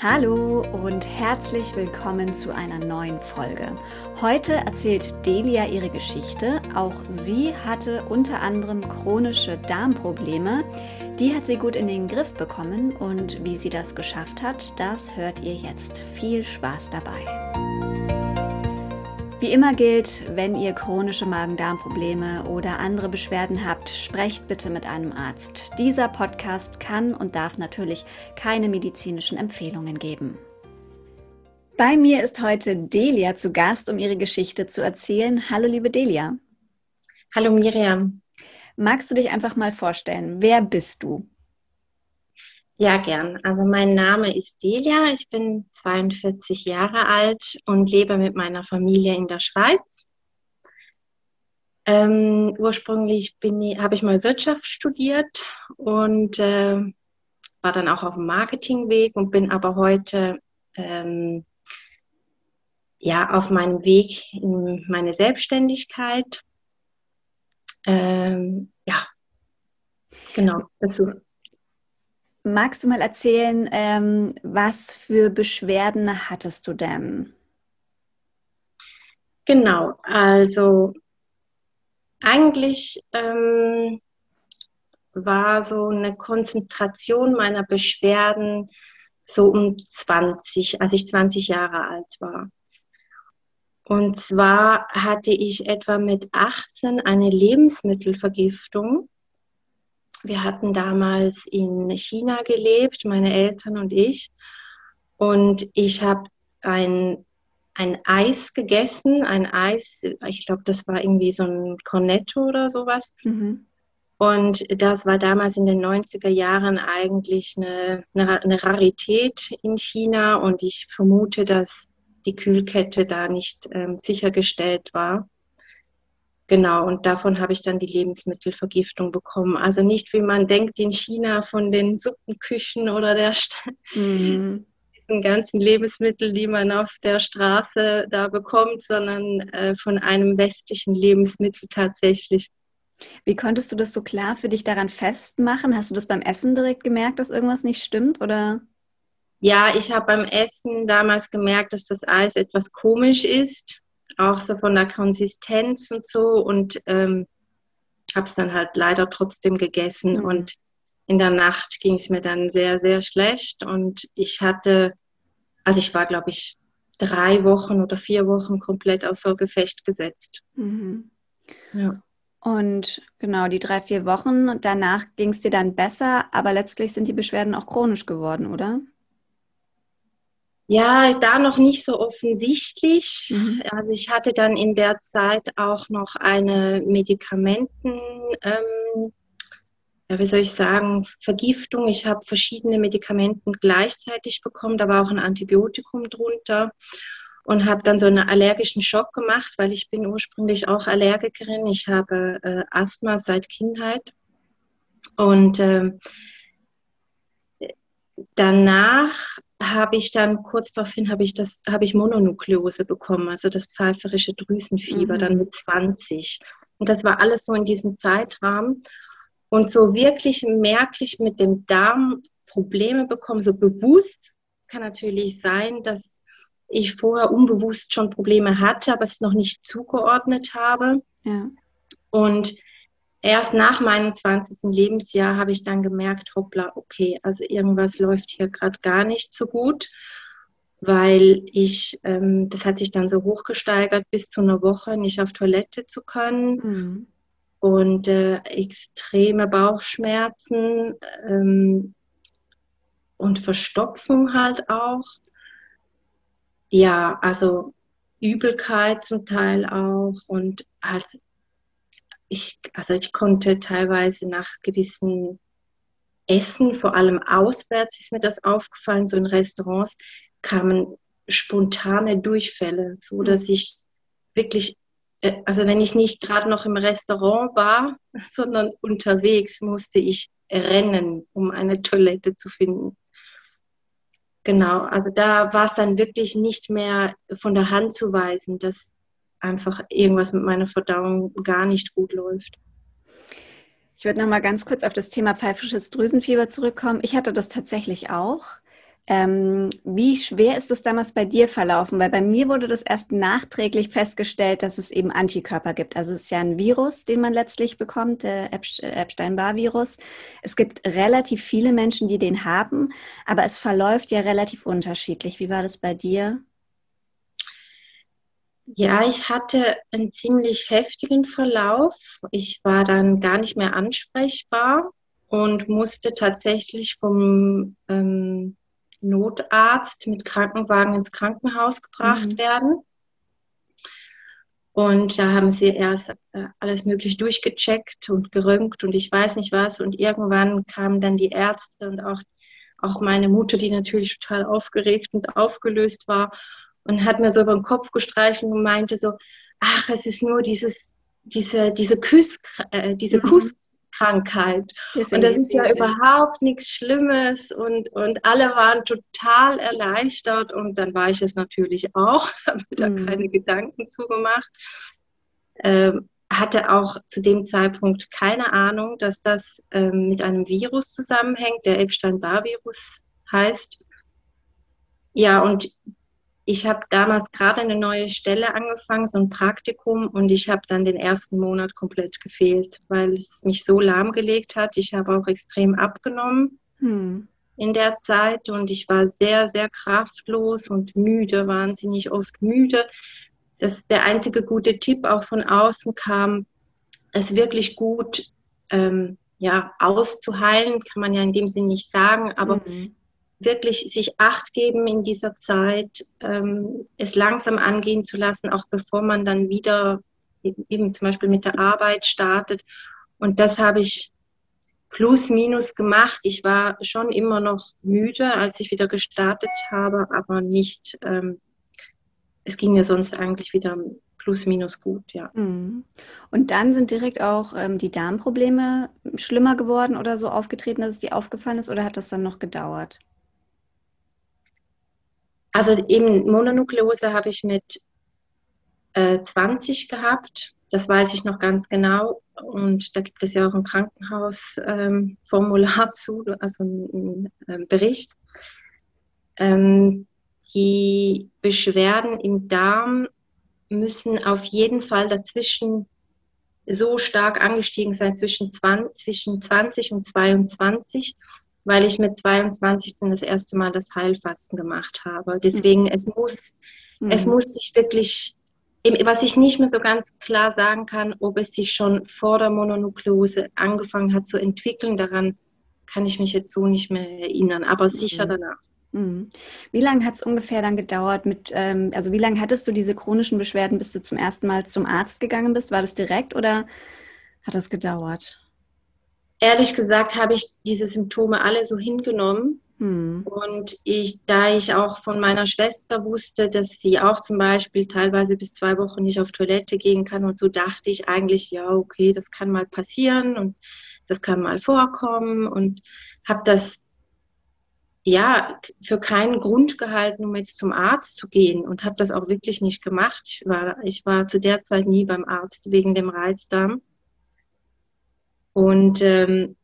Hallo und herzlich willkommen zu einer neuen Folge. Heute erzählt Delia ihre Geschichte. Auch sie hatte unter anderem chronische Darmprobleme. Die hat sie gut in den Griff bekommen und wie sie das geschafft hat, das hört ihr jetzt. Viel Spaß dabei. Wie immer gilt, wenn ihr chronische Magen-Darm-Probleme oder andere Beschwerden habt, sprecht bitte mit einem Arzt. Dieser Podcast kann und darf natürlich keine medizinischen Empfehlungen geben. Bei mir ist heute Delia zu Gast, um ihre Geschichte zu erzählen. Hallo, liebe Delia. Hallo, Miriam. Magst du dich einfach mal vorstellen? Wer bist du? Ja, gern. Also mein Name ist Delia, ich bin 42 Jahre alt und lebe mit meiner Familie in der Schweiz. Ähm, ursprünglich habe ich mal Wirtschaft studiert und äh, war dann auch auf dem Marketingweg und bin aber heute ähm, ja auf meinem Weg in meine Selbstständigkeit. Ähm, ja, genau. Das ist Magst du mal erzählen, ähm, was für Beschwerden hattest du denn? Genau, also eigentlich ähm, war so eine Konzentration meiner Beschwerden so um 20, als ich 20 Jahre alt war. Und zwar hatte ich etwa mit 18 eine Lebensmittelvergiftung wir hatten damals in China gelebt, meine Eltern und ich. Und ich habe ein, ein Eis gegessen, ein Eis, ich glaube, das war irgendwie so ein Cornetto oder sowas. Mhm. Und das war damals in den 90er Jahren eigentlich eine, eine, Rarität in China. Und ich vermute, dass die Kühlkette da nicht ähm, sichergestellt war. Genau, und davon habe ich dann die Lebensmittelvergiftung bekommen. Also nicht, wie man denkt, in China von den Suppenküchen oder der mhm. diesen ganzen Lebensmittel, die man auf der Straße da bekommt, sondern äh, von einem westlichen Lebensmittel tatsächlich. Wie konntest du das so klar für dich daran festmachen? Hast du das beim Essen direkt gemerkt, dass irgendwas nicht stimmt oder? Ja, ich habe beim Essen damals gemerkt, dass das Eis etwas komisch ist auch so von der Konsistenz und so und ähm, habe es dann halt leider trotzdem gegessen mhm. und in der Nacht ging es mir dann sehr, sehr schlecht und ich hatte, also ich war, glaube ich, drei Wochen oder vier Wochen komplett außer Gefecht gesetzt. Mhm. Ja. Und genau, die drei, vier Wochen danach ging es dir dann besser, aber letztlich sind die Beschwerden auch chronisch geworden, oder? Ja, da noch nicht so offensichtlich. Mhm. Also ich hatte dann in der Zeit auch noch eine Medikamenten, ähm, ja, wie soll ich sagen, Vergiftung. Ich habe verschiedene Medikamenten gleichzeitig bekommen. Da war auch ein Antibiotikum drunter und habe dann so einen allergischen Schock gemacht, weil ich bin ursprünglich auch Allergikerin. Ich habe äh, Asthma seit Kindheit und äh, danach habe ich dann kurz daraufhin habe ich das habe ich Mononukleose bekommen, also das pfeiferische Drüsenfieber mhm. dann mit 20 und das war alles so in diesem Zeitrahmen und so wirklich merklich mit dem Darm Probleme bekommen, so bewusst kann natürlich sein, dass ich vorher unbewusst schon Probleme hatte, aber es noch nicht zugeordnet habe. Ja. Und erst nach meinem 20. Lebensjahr habe ich dann gemerkt, hoppla, okay, also irgendwas läuft hier gerade gar nicht so gut, weil ich, ähm, das hat sich dann so hochgesteigert, bis zu einer Woche nicht auf Toilette zu können. Mhm. Und äh, extreme Bauchschmerzen ähm, und Verstopfung halt auch. Ja, also Übelkeit zum Teil auch und halt ich, also ich konnte teilweise nach gewissen Essen, vor allem auswärts ist mir das aufgefallen, so in Restaurants kamen spontane Durchfälle, so dass ich wirklich, äh, also wenn ich nicht gerade noch im Restaurant war, sondern unterwegs, musste ich rennen, um eine Toilette zu finden. Genau, also da war es dann wirklich nicht mehr von der Hand zu weisen, dass einfach irgendwas mit meiner Verdauung gar nicht gut läuft. Ich würde noch mal ganz kurz auf das Thema pfeifisches Drüsenfieber zurückkommen. Ich hatte das tatsächlich auch. Ähm, wie schwer ist es damals bei dir verlaufen? Weil bei mir wurde das erst nachträglich festgestellt, dass es eben Antikörper gibt. Also es ist ja ein Virus, den man letztlich bekommt, der Epstein-Barr-Virus. Es gibt relativ viele Menschen, die den haben, aber es verläuft ja relativ unterschiedlich. Wie war das bei dir? Ja, ich hatte einen ziemlich heftigen Verlauf. Ich war dann gar nicht mehr ansprechbar und musste tatsächlich vom ähm, Notarzt mit Krankenwagen ins Krankenhaus gebracht mhm. werden. Und da haben sie erst äh, alles möglich durchgecheckt und geröntgt und ich weiß nicht was. Und irgendwann kamen dann die Ärzte und auch, auch meine Mutter, die natürlich total aufgeregt und aufgelöst war und hat mir so über den Kopf gestreichelt und meinte so, ach, es ist nur dieses, diese, diese Küss, äh, diese mhm. Kuss, Krankheit. und das ist ja überhaupt nichts Schlimmes und, und alle waren total erleichtert und dann war ich es natürlich auch, habe da mhm. keine Gedanken zugemacht. Ähm, hatte auch zu dem Zeitpunkt keine Ahnung, dass das ähm, mit einem Virus zusammenhängt, der Epstein-Barr-Virus heißt. Ja, und ich habe damals gerade eine neue Stelle angefangen, so ein Praktikum, und ich habe dann den ersten Monat komplett gefehlt, weil es mich so lahmgelegt hat. Ich habe auch extrem abgenommen hm. in der Zeit und ich war sehr, sehr kraftlos und müde, wahnsinnig oft müde. Das ist der einzige gute Tipp auch von außen kam, es wirklich gut ähm, ja, auszuheilen, kann man ja in dem Sinn nicht sagen, aber mhm wirklich sich Acht geben in dieser Zeit, ähm, es langsam angehen zu lassen, auch bevor man dann wieder eben zum Beispiel mit der Arbeit startet. Und das habe ich plus minus gemacht. Ich war schon immer noch müde, als ich wieder gestartet habe, aber nicht, ähm, es ging mir sonst eigentlich wieder plus minus gut, ja. Mhm. Und dann sind direkt auch ähm, die Darmprobleme schlimmer geworden oder so aufgetreten, dass es dir aufgefallen ist, oder hat das dann noch gedauert? Also eben Mononukleose habe ich mit äh, 20 gehabt. Das weiß ich noch ganz genau. Und da gibt es ja auch ein Krankenhausformular ähm, zu, also einen ähm, Bericht. Ähm, die Beschwerden im Darm müssen auf jeden Fall dazwischen so stark angestiegen sein, zwischen 20, zwischen 20 und 22 weil ich mit 22 dann das erste Mal das Heilfasten gemacht habe. Deswegen, mhm. es muss, mhm. es muss sich wirklich, was ich nicht mehr so ganz klar sagen kann, ob es sich schon vor der Mononukleose angefangen hat zu entwickeln, daran kann ich mich jetzt so nicht mehr erinnern, aber sicher mhm. danach. Mhm. Wie lange hat es ungefähr dann gedauert mit, ähm, also wie lange hattest du diese chronischen Beschwerden, bis du zum ersten Mal zum Arzt gegangen bist? War das direkt oder hat das gedauert? Ehrlich gesagt habe ich diese Symptome alle so hingenommen. Hm. Und ich, da ich auch von meiner Schwester wusste, dass sie auch zum Beispiel teilweise bis zwei Wochen nicht auf Toilette gehen kann und so dachte ich eigentlich, ja, okay, das kann mal passieren und das kann mal vorkommen und habe das ja für keinen Grund gehalten, um jetzt zum Arzt zu gehen und habe das auch wirklich nicht gemacht. Ich war, ich war zu der Zeit nie beim Arzt wegen dem Reizdarm. Und ähm,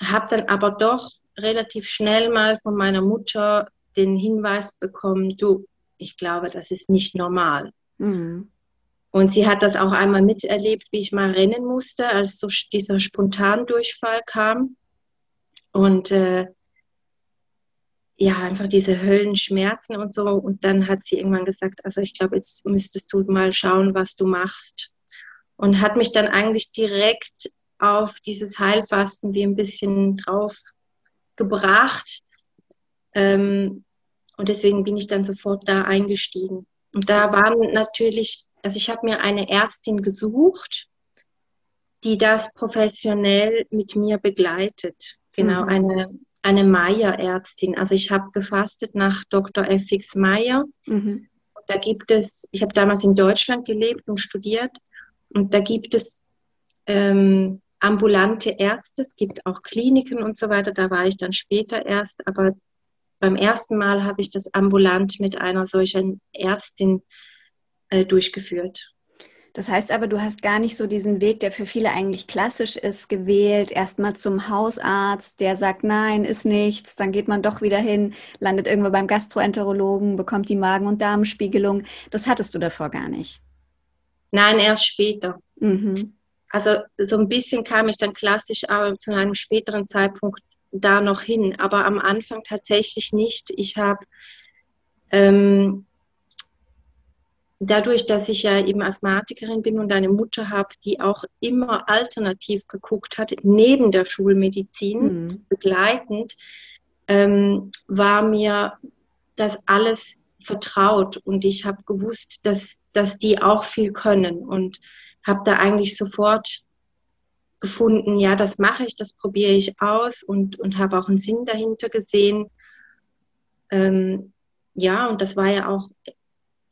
habe dann aber doch relativ schnell mal von meiner Mutter den Hinweis bekommen, du, ich glaube, das ist nicht normal. Mhm. Und sie hat das auch einmal miterlebt, wie ich mal rennen musste, als so dieser Spontandurchfall kam. Und äh, ja, einfach diese Höllenschmerzen und so. Und dann hat sie irgendwann gesagt, also ich glaube, jetzt müsstest du mal schauen, was du machst. Und hat mich dann eigentlich direkt auf dieses Heilfasten wie ein bisschen drauf gebracht. Ähm, und deswegen bin ich dann sofort da eingestiegen. Und da waren natürlich, also ich habe mir eine Ärztin gesucht, die das professionell mit mir begleitet. Genau, mhm. eine, eine Meier-Ärztin. Also ich habe gefastet nach Dr. F.X. Meier. Mhm. Da gibt es, ich habe damals in Deutschland gelebt und studiert. Und da gibt es ähm, ambulante Ärzte, es gibt auch Kliniken und so weiter, da war ich dann später erst, aber beim ersten Mal habe ich das ambulant mit einer solchen Ärztin äh, durchgeführt. Das heißt aber, du hast gar nicht so diesen Weg, der für viele eigentlich klassisch ist, gewählt. Erstmal zum Hausarzt, der sagt, nein, ist nichts. Dann geht man doch wieder hin, landet irgendwo beim Gastroenterologen, bekommt die Magen- und Darmspiegelung. Das hattest du davor gar nicht. Nein, erst später. Mhm. Also so ein bisschen kam ich dann klassisch, aber zu einem späteren Zeitpunkt da noch hin. Aber am Anfang tatsächlich nicht. Ich habe ähm, dadurch, dass ich ja eben Asthmatikerin bin und eine Mutter habe, die auch immer alternativ geguckt hat, neben der Schulmedizin, mhm. begleitend, ähm, war mir das alles vertraut und ich habe gewusst, dass, dass die auch viel können und habe da eigentlich sofort gefunden, ja, das mache ich, das probiere ich aus und, und habe auch einen Sinn dahinter gesehen. Ähm, ja, und das war ja auch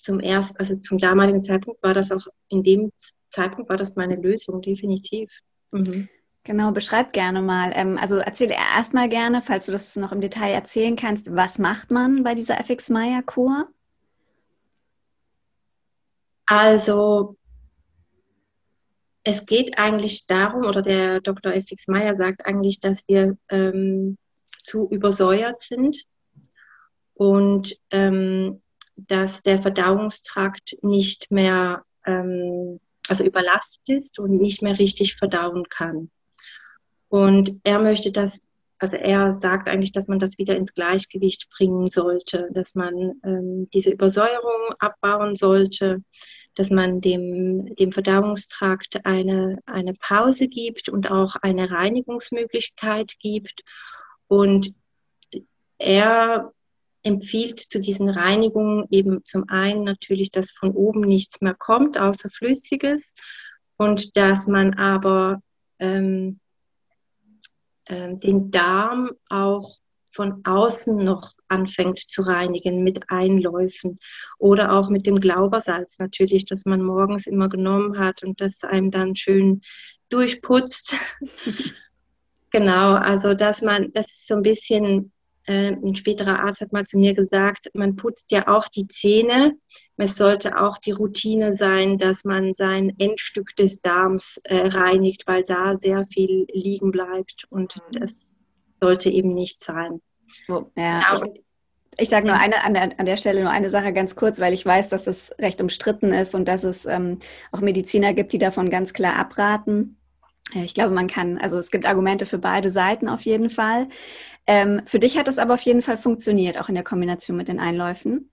zum erst, also zum damaligen Zeitpunkt war das auch, in dem Zeitpunkt war das meine Lösung, definitiv. Mhm. Genau, beschreib gerne mal. Ähm, also erzähl erstmal gerne, falls du das noch im Detail erzählen kannst, was macht man bei dieser FX Meyer Kur? Also es geht eigentlich darum, oder der Dr. FX Meyer sagt eigentlich, dass wir ähm, zu übersäuert sind und ähm, dass der Verdauungstrakt nicht mehr, ähm, also überlastet ist und nicht mehr richtig verdauen kann. Und er möchte das, also er sagt eigentlich, dass man das wieder ins Gleichgewicht bringen sollte, dass man ähm, diese Übersäuerung abbauen sollte, dass man dem, dem Verdauungstrakt eine, eine Pause gibt und auch eine Reinigungsmöglichkeit gibt. Und er empfiehlt zu diesen Reinigungen eben zum einen natürlich, dass von oben nichts mehr kommt, außer Flüssiges und dass man aber ähm, äh, den Darm auch von außen noch anfängt zu reinigen mit Einläufen oder auch mit dem Glaubersalz natürlich, das man morgens immer genommen hat und das einem dann schön durchputzt. genau, also dass man, das ist so ein bisschen äh, ein späterer Arzt hat mal zu mir gesagt, man putzt ja auch die Zähne. Es sollte auch die Routine sein, dass man sein Endstück des Darms äh, reinigt, weil da sehr viel liegen bleibt und mhm. das sollte eben nicht sein. Ja, genau. ich, ich sage nur eine, an, der, an der Stelle nur eine Sache ganz kurz, weil ich weiß, dass es recht umstritten ist und dass es ähm, auch Mediziner gibt, die davon ganz klar abraten. Ich glaube, man kann, also es gibt Argumente für beide Seiten auf jeden Fall. Ähm, für dich hat das aber auf jeden Fall funktioniert, auch in der Kombination mit den Einläufen.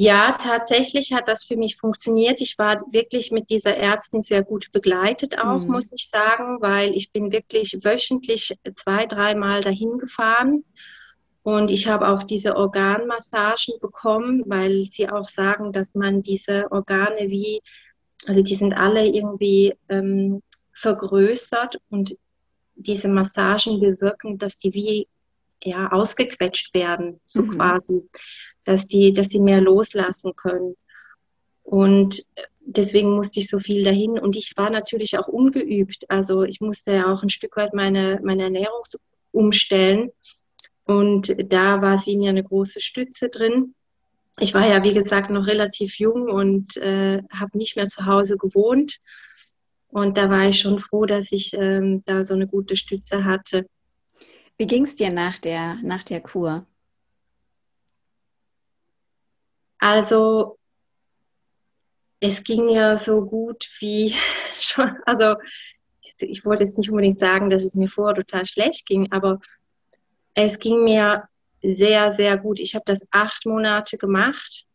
Ja, tatsächlich hat das für mich funktioniert. Ich war wirklich mit dieser Ärztin sehr gut begleitet auch, mhm. muss ich sagen, weil ich bin wirklich wöchentlich zwei, dreimal dahin gefahren. Und ich habe auch diese Organmassagen bekommen, weil sie auch sagen, dass man diese Organe wie also die sind alle irgendwie ähm, vergrößert und diese Massagen bewirken, dass die wie ja, ausgequetscht werden, so mhm. quasi, dass die, dass sie mehr loslassen können. Und deswegen musste ich so viel dahin. Und ich war natürlich auch ungeübt. Also ich musste ja auch ein Stück weit meine, meine Ernährung umstellen. Und da war sie mir eine große Stütze drin ich war ja, wie gesagt, noch relativ jung und äh, habe nicht mehr zu Hause gewohnt. Und da war ich schon froh, dass ich ähm, da so eine gute Stütze hatte. Wie ging es dir nach der, nach der Kur? Also, es ging mir so gut wie schon, also ich wollte jetzt nicht unbedingt sagen, dass es mir vorher total schlecht ging, aber es ging mir sehr, sehr gut. Ich habe das acht Monate gemacht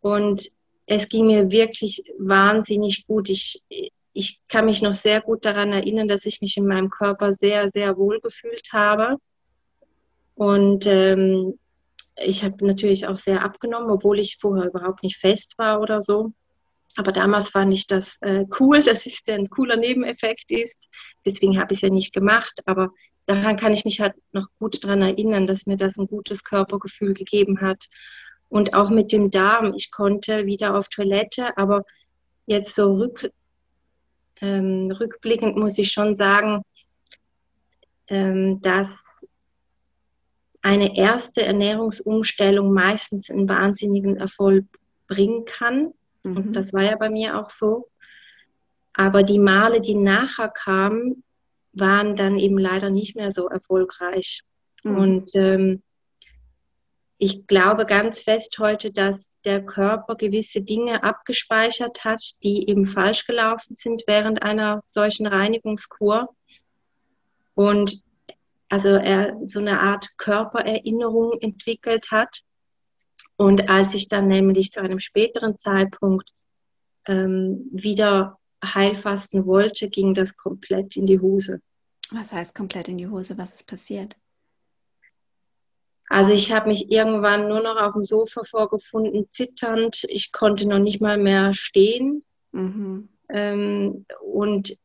und es ging mir wirklich wahnsinnig gut. Ich, ich kann mich noch sehr gut daran erinnern, dass ich mich in meinem Körper sehr, sehr wohl gefühlt habe. Und ähm, ich habe natürlich auch sehr abgenommen, obwohl ich vorher überhaupt nicht fest war oder so. Aber damals fand ich das äh, cool, dass es ein cooler Nebeneffekt ist. Deswegen habe ich es ja nicht gemacht. Aber daran kann ich mich halt noch gut daran erinnern, dass mir das ein gutes Körpergefühl gegeben hat. Und auch mit dem Darm. Ich konnte wieder auf Toilette, aber jetzt so rück, ähm, rückblickend muss ich schon sagen, ähm, dass eine erste Ernährungsumstellung meistens einen wahnsinnigen Erfolg bringen kann. Mhm. Und das war ja bei mir auch so. Aber die Male, die nachher kamen, waren dann eben leider nicht mehr so erfolgreich. Mhm. Und ähm, ich glaube ganz fest heute, dass der Körper gewisse Dinge abgespeichert hat, die eben falsch gelaufen sind während einer solchen Reinigungskur. Und also er so eine Art Körpererinnerung entwickelt hat. Und als ich dann nämlich zu einem späteren Zeitpunkt ähm, wieder heilfasten wollte, ging das komplett in die Hose. Was heißt komplett in die Hose? Was ist passiert? Also ich habe mich irgendwann nur noch auf dem Sofa vorgefunden, zitternd. Ich konnte noch nicht mal mehr stehen. Mhm. Ähm, und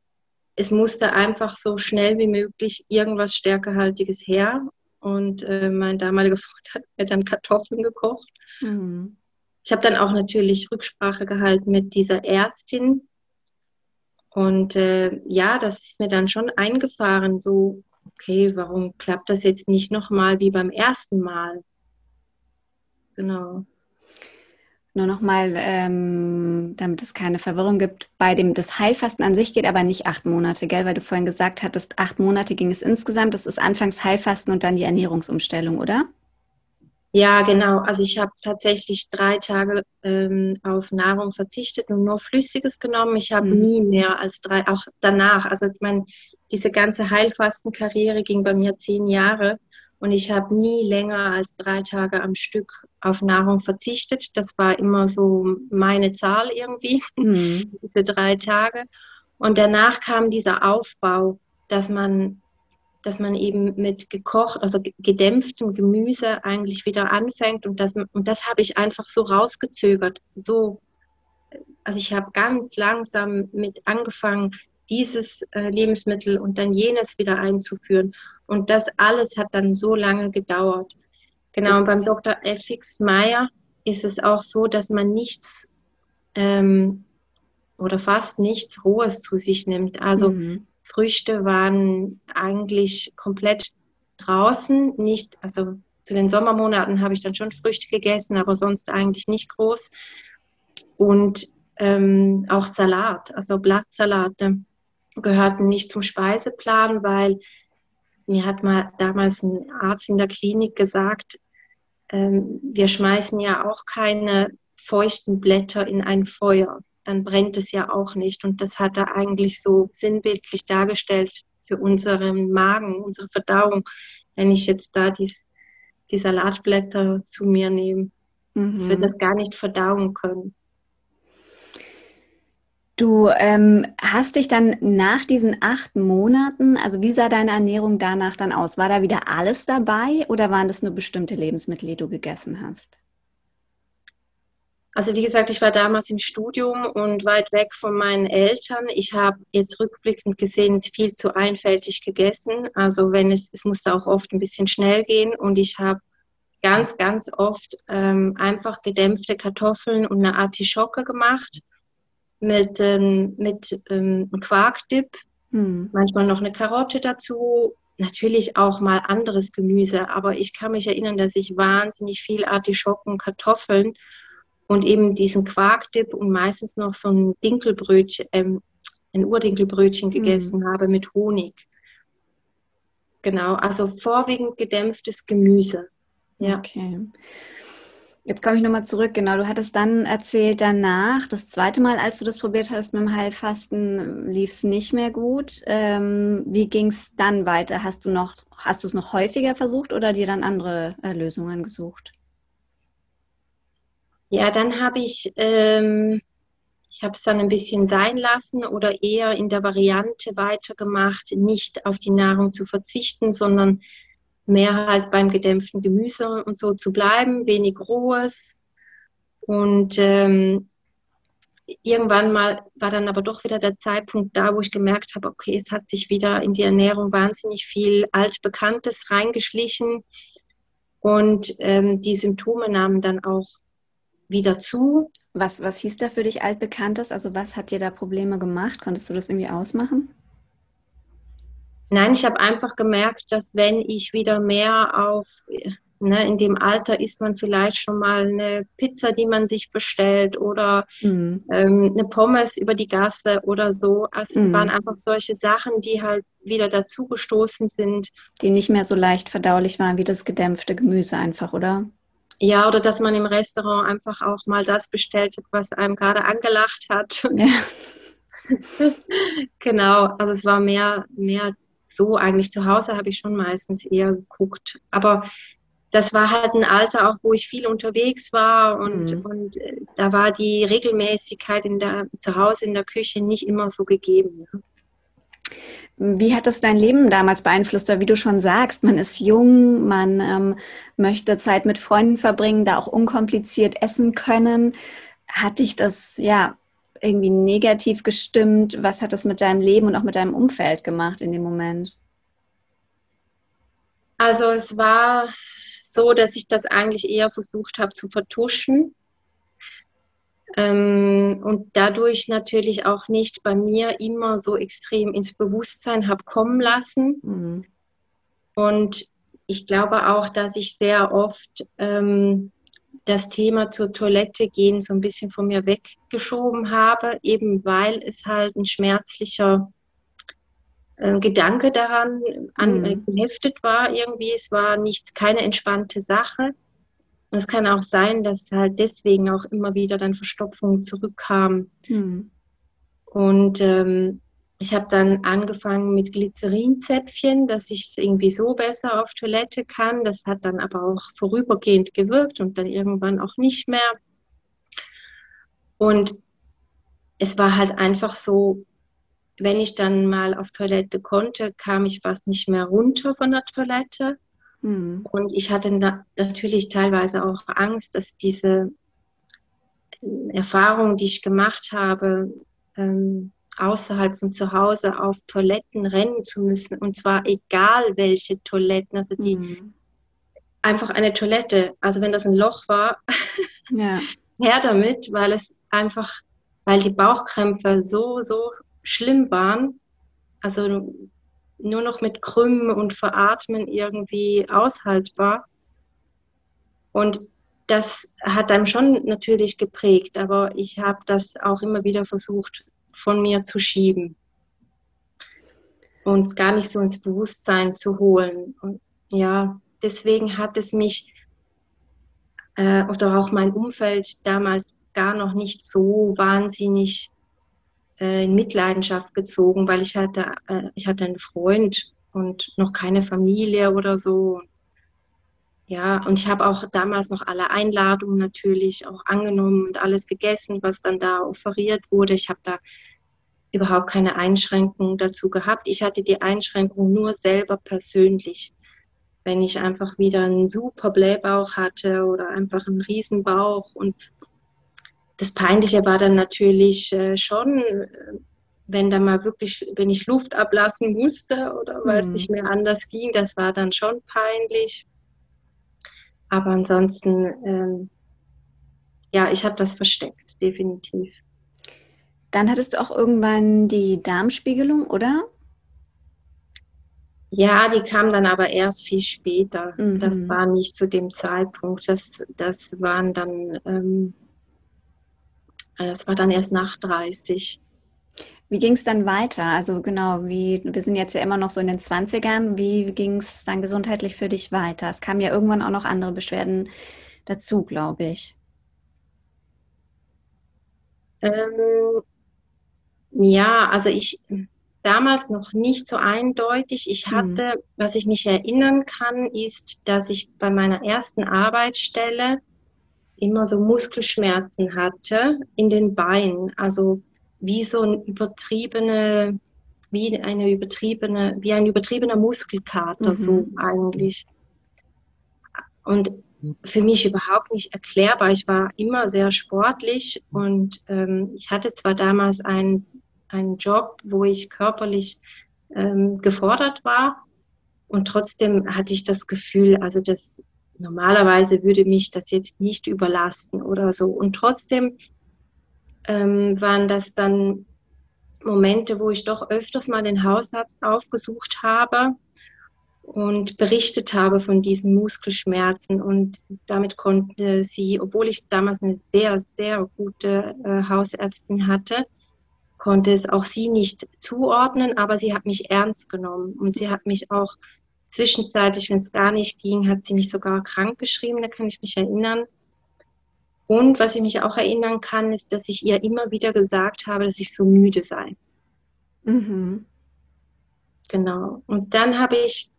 es musste einfach so schnell wie möglich irgendwas Stärkehaltiges her. Und äh, mein damaliger Freund hat mir dann Kartoffeln gekocht. Mhm. Ich habe dann auch natürlich Rücksprache gehalten mit dieser Ärztin. Und äh, ja, das ist mir dann schon eingefahren, so okay, warum klappt das jetzt nicht nochmal wie beim ersten Mal? Genau. Nur nochmal, ähm, damit es keine Verwirrung gibt, bei dem das Heilfasten an sich geht aber nicht acht Monate, gell? Weil du vorhin gesagt hattest, acht Monate ging es insgesamt. Das ist anfangs Heilfasten und dann die Ernährungsumstellung, oder? Ja, genau. Also ich habe tatsächlich drei Tage ähm, auf Nahrung verzichtet und nur Flüssiges genommen. Ich habe mhm. nie mehr als drei, auch danach. Also ich meine, diese ganze Heilfastenkarriere ging bei mir zehn Jahre und ich habe nie länger als drei Tage am Stück auf Nahrung verzichtet. Das war immer so meine Zahl irgendwie, mhm. diese drei Tage. Und danach kam dieser Aufbau, dass man, dass man eben mit gekocht, also gedämpftem Gemüse eigentlich wieder anfängt. Und das, und das habe ich einfach so rausgezögert. So, also ich habe ganz langsam mit angefangen, dieses äh, Lebensmittel und dann jenes wieder einzuführen. Und das alles hat dann so lange gedauert. Genau, und beim Dr. F.X. Meyer ist es auch so, dass man nichts ähm, oder fast nichts Rohes zu sich nimmt. Also mhm. Früchte waren eigentlich komplett draußen, nicht, also zu den Sommermonaten habe ich dann schon Früchte gegessen, aber sonst eigentlich nicht groß. Und ähm, auch Salat, also Blattsalate gehörten nicht zum Speiseplan, weil mir hat mal damals ein Arzt in der Klinik gesagt, ähm, wir schmeißen ja auch keine feuchten Blätter in ein Feuer, dann brennt es ja auch nicht. Und das hat er eigentlich so sinnbildlich dargestellt für unseren Magen, unsere Verdauung, wenn ich jetzt da dies, die Salatblätter zu mir nehme, mhm. dass wir das gar nicht verdauen können. Du ähm, hast dich dann nach diesen acht Monaten, also wie sah deine Ernährung danach dann aus? War da wieder alles dabei oder waren das nur bestimmte Lebensmittel, die du gegessen hast? Also wie gesagt, ich war damals im Studium und weit weg von meinen Eltern. Ich habe jetzt rückblickend gesehen viel zu einfältig gegessen. Also wenn es, es musste auch oft ein bisschen schnell gehen und ich habe ganz, ganz oft ähm, einfach gedämpfte Kartoffeln und eine Artischocke gemacht mit, ähm, mit ähm, Quarkdip, hm. manchmal noch eine Karotte dazu, natürlich auch mal anderes Gemüse, aber ich kann mich erinnern, dass ich wahnsinnig viel Artischocken, Kartoffeln und eben diesen Quarkdip und meistens noch so ein Dinkelbrötchen, ähm, ein Urdinkelbrötchen hm. gegessen hm. habe mit Honig. Genau, also vorwiegend gedämpftes Gemüse. Ja. Okay. Jetzt komme ich nochmal zurück. Genau, du hattest dann erzählt, danach, das zweite Mal, als du das probiert hast mit dem Heilfasten, lief es nicht mehr gut. Ähm, wie ging es dann weiter? Hast du noch, hast du es noch häufiger versucht oder dir dann andere äh, Lösungen gesucht? Ja, dann habe ich, ähm, ich habe es dann ein bisschen sein lassen oder eher in der Variante weitergemacht, nicht auf die Nahrung zu verzichten, sondern mehr halt beim gedämpften Gemüse und so zu bleiben, wenig Rohes. Und ähm, irgendwann mal war dann aber doch wieder der Zeitpunkt da, wo ich gemerkt habe, okay, es hat sich wieder in die Ernährung wahnsinnig viel Altbekanntes reingeschlichen. Und ähm, die Symptome nahmen dann auch wieder zu. Was, was hieß da für dich Altbekanntes? Also was hat dir da Probleme gemacht? Konntest du das irgendwie ausmachen? Nein, ich habe einfach gemerkt, dass wenn ich wieder mehr auf Ne, in dem Alter isst man vielleicht schon mal eine Pizza, die man sich bestellt oder mhm. ähm, eine Pommes über die Gasse oder so. Also mhm. Es waren einfach solche Sachen, die halt wieder dazugestoßen sind. Die nicht mehr so leicht verdaulich waren wie das gedämpfte Gemüse einfach, oder? Ja, oder dass man im Restaurant einfach auch mal das bestellt hat, was einem gerade angelacht hat. Ja. genau, also es war mehr, mehr so eigentlich. Zu Hause habe ich schon meistens eher geguckt. Aber das war halt ein Alter auch, wo ich viel unterwegs war und, mhm. und äh, da war die Regelmäßigkeit in der, zu Hause in der Küche nicht immer so gegeben. Ja. Wie hat das dein Leben damals beeinflusst? Oder wie du schon sagst, man ist jung, man ähm, möchte Zeit mit Freunden verbringen, da auch unkompliziert essen können. Hat dich das ja irgendwie negativ gestimmt? Was hat das mit deinem Leben und auch mit deinem Umfeld gemacht in dem Moment? Also es war so, dass ich das eigentlich eher versucht habe zu vertuschen. Ähm, und dadurch natürlich auch nicht bei mir immer so extrem ins Bewusstsein habe kommen lassen. Mhm. Und ich glaube auch, dass ich sehr oft ähm, das Thema zur Toilette gehen so ein bisschen von mir weggeschoben habe, eben weil es halt ein schmerzlicher äh, Gedanke daran an, äh, mhm. geheftet war irgendwie. Es war nicht keine entspannte Sache. Und es kann auch sein, dass halt deswegen auch immer wieder dann Verstopfungen zurückkamen. Mhm. Und ähm, ich habe dann angefangen mit Glycerinzäpfchen, dass ich es irgendwie so besser auf Toilette kann. Das hat dann aber auch vorübergehend gewirkt und dann irgendwann auch nicht mehr. Und es war halt einfach so, wenn ich dann mal auf Toilette konnte, kam ich fast nicht mehr runter von der Toilette. Mhm. Und ich hatte na natürlich teilweise auch Angst, dass diese Erfahrung, die ich gemacht habe, ähm, außerhalb von zu Hause auf Toiletten rennen zu müssen. Und zwar egal welche Toiletten, also die mhm. einfach eine Toilette, also wenn das ein Loch war, ja. her damit, weil es einfach, weil die Bauchkrämpfe so, so schlimm waren. Also nur noch mit Krümmen und Veratmen irgendwie aushaltbar. Und das hat einem schon natürlich geprägt, aber ich habe das auch immer wieder versucht von mir zu schieben und gar nicht so ins Bewusstsein zu holen. Und ja, deswegen hat es mich äh, oder auch mein Umfeld damals gar noch nicht so wahnsinnig äh, in Mitleidenschaft gezogen, weil ich hatte, äh, ich hatte einen Freund und noch keine Familie oder so. Ja, und ich habe auch damals noch alle Einladungen natürlich auch angenommen und alles gegessen, was dann da offeriert wurde. Ich habe da überhaupt keine Einschränkungen dazu gehabt. Ich hatte die Einschränkung nur selber persönlich. Wenn ich einfach wieder einen super Blähbauch hatte oder einfach einen Riesenbauch. Und das Peinliche war dann natürlich äh, schon, wenn da mal wirklich, wenn ich Luft ablassen musste oder weil mhm. es nicht mehr anders ging, das war dann schon peinlich. Aber ansonsten, ähm, ja, ich habe das versteckt, definitiv. Dann hattest du auch irgendwann die Darmspiegelung, oder? Ja, die kam dann aber erst viel später. Mhm. Das war nicht zu dem Zeitpunkt. Das, das waren dann, ähm, das war dann erst nach 30. Wie ging es dann weiter? Also genau, wie, wir sind jetzt ja immer noch so in den 20ern. Wie ging es dann gesundheitlich für dich weiter? Es kamen ja irgendwann auch noch andere Beschwerden dazu, glaube ich. Ähm, ja, also ich damals noch nicht so eindeutig. Ich hm. hatte, mhm. was ich mich erinnern kann, ist, dass ich bei meiner ersten Arbeitsstelle immer so Muskelschmerzen hatte in den Beinen. Also wie so ein übertriebene, wie eine übertriebene, wie ein übertriebener Muskelkater, mhm. so eigentlich. Und für mich überhaupt nicht erklärbar. Ich war immer sehr sportlich und ähm, ich hatte zwar damals einen, einen Job, wo ich körperlich ähm, gefordert war und trotzdem hatte ich das Gefühl, also das normalerweise würde mich das jetzt nicht überlasten oder so. Und trotzdem ähm, waren das dann Momente, wo ich doch öfters mal den Hausarzt aufgesucht habe und berichtet habe von diesen Muskelschmerzen. Und damit konnte sie, obwohl ich damals eine sehr, sehr gute äh, Hausärztin hatte, konnte es auch sie nicht zuordnen, aber sie hat mich ernst genommen und sie hat mich auch zwischenzeitlich, wenn es gar nicht ging, hat sie mich sogar krank geschrieben, da kann ich mich erinnern. Und was ich mich auch erinnern kann, ist, dass ich ihr immer wieder gesagt habe, dass ich so müde sei. Mhm. Genau. Und dann habe ich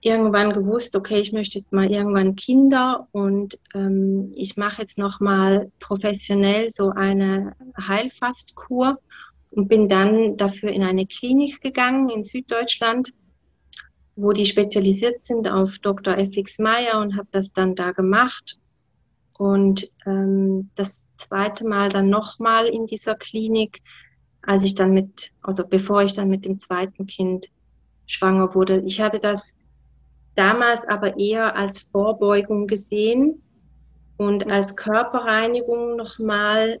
irgendwann gewusst, okay, ich möchte jetzt mal irgendwann Kinder und ähm, ich mache jetzt noch mal professionell so eine Heilfastkur und bin dann dafür in eine Klinik gegangen in Süddeutschland, wo die spezialisiert sind auf Dr. F.X. Meyer und habe das dann da gemacht. Und ähm, das zweite Mal dann nochmal in dieser Klinik, als ich dann mit, also bevor ich dann mit dem zweiten Kind schwanger wurde. Ich habe das damals aber eher als Vorbeugung gesehen und als Körperreinigung nochmal,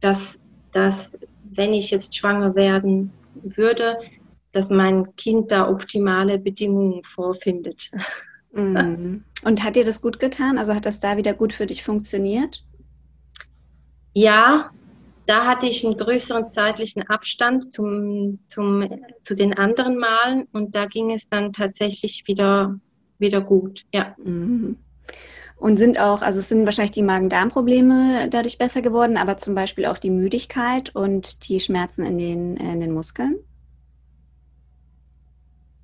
dass, dass wenn ich jetzt schwanger werden würde, dass mein Kind da optimale Bedingungen vorfindet. Mhm. Und hat dir das gut getan? Also hat das da wieder gut für dich funktioniert? Ja, da hatte ich einen größeren zeitlichen Abstand zum, zum, zu den anderen Malen und da ging es dann tatsächlich wieder, wieder gut, ja. Mhm. Und sind auch, also es sind wahrscheinlich die Magen-Darm-Probleme dadurch besser geworden, aber zum Beispiel auch die Müdigkeit und die Schmerzen in den, in den Muskeln?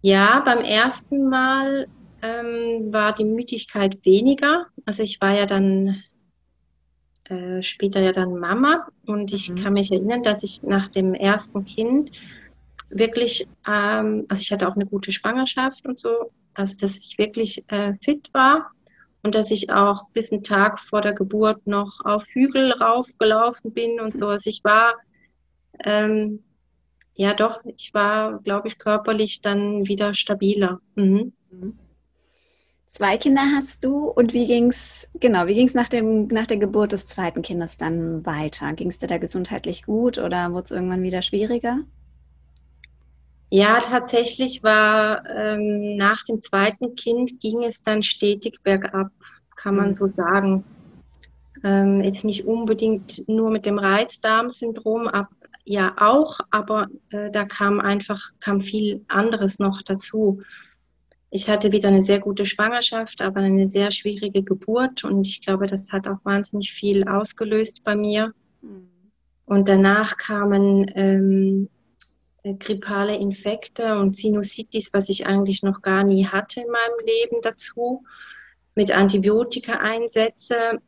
Ja, beim ersten Mal ähm, war die Müdigkeit weniger. Also ich war ja dann äh, später ja dann Mama und ich mhm. kann mich erinnern, dass ich nach dem ersten Kind wirklich, ähm, also ich hatte auch eine gute Schwangerschaft und so, also dass ich wirklich äh, fit war und dass ich auch bis einen Tag vor der Geburt noch auf Hügel raufgelaufen bin und so. Also ich war, ähm, ja doch, ich war, glaube ich, körperlich dann wieder stabiler. Mhm. mhm. Zwei Kinder hast du und wie ging's genau, wie ging's nach dem nach der Geburt des zweiten Kindes dann weiter? Ging es dir da gesundheitlich gut oder wurde es irgendwann wieder schwieriger? Ja, tatsächlich war ähm, nach dem zweiten Kind ging es dann stetig bergab, kann man mhm. so sagen. Ähm, jetzt nicht unbedingt nur mit dem Reizdarmsyndrom, ab, ja auch, aber äh, da kam einfach kam viel anderes noch dazu. Ich hatte wieder eine sehr gute Schwangerschaft, aber eine sehr schwierige Geburt und ich glaube, das hat auch wahnsinnig viel ausgelöst bei mir. Mhm. Und danach kamen ähm, äh, grippale Infekte und Sinusitis, was ich eigentlich noch gar nie hatte in meinem Leben dazu, mit Antibiotika-Einsätze.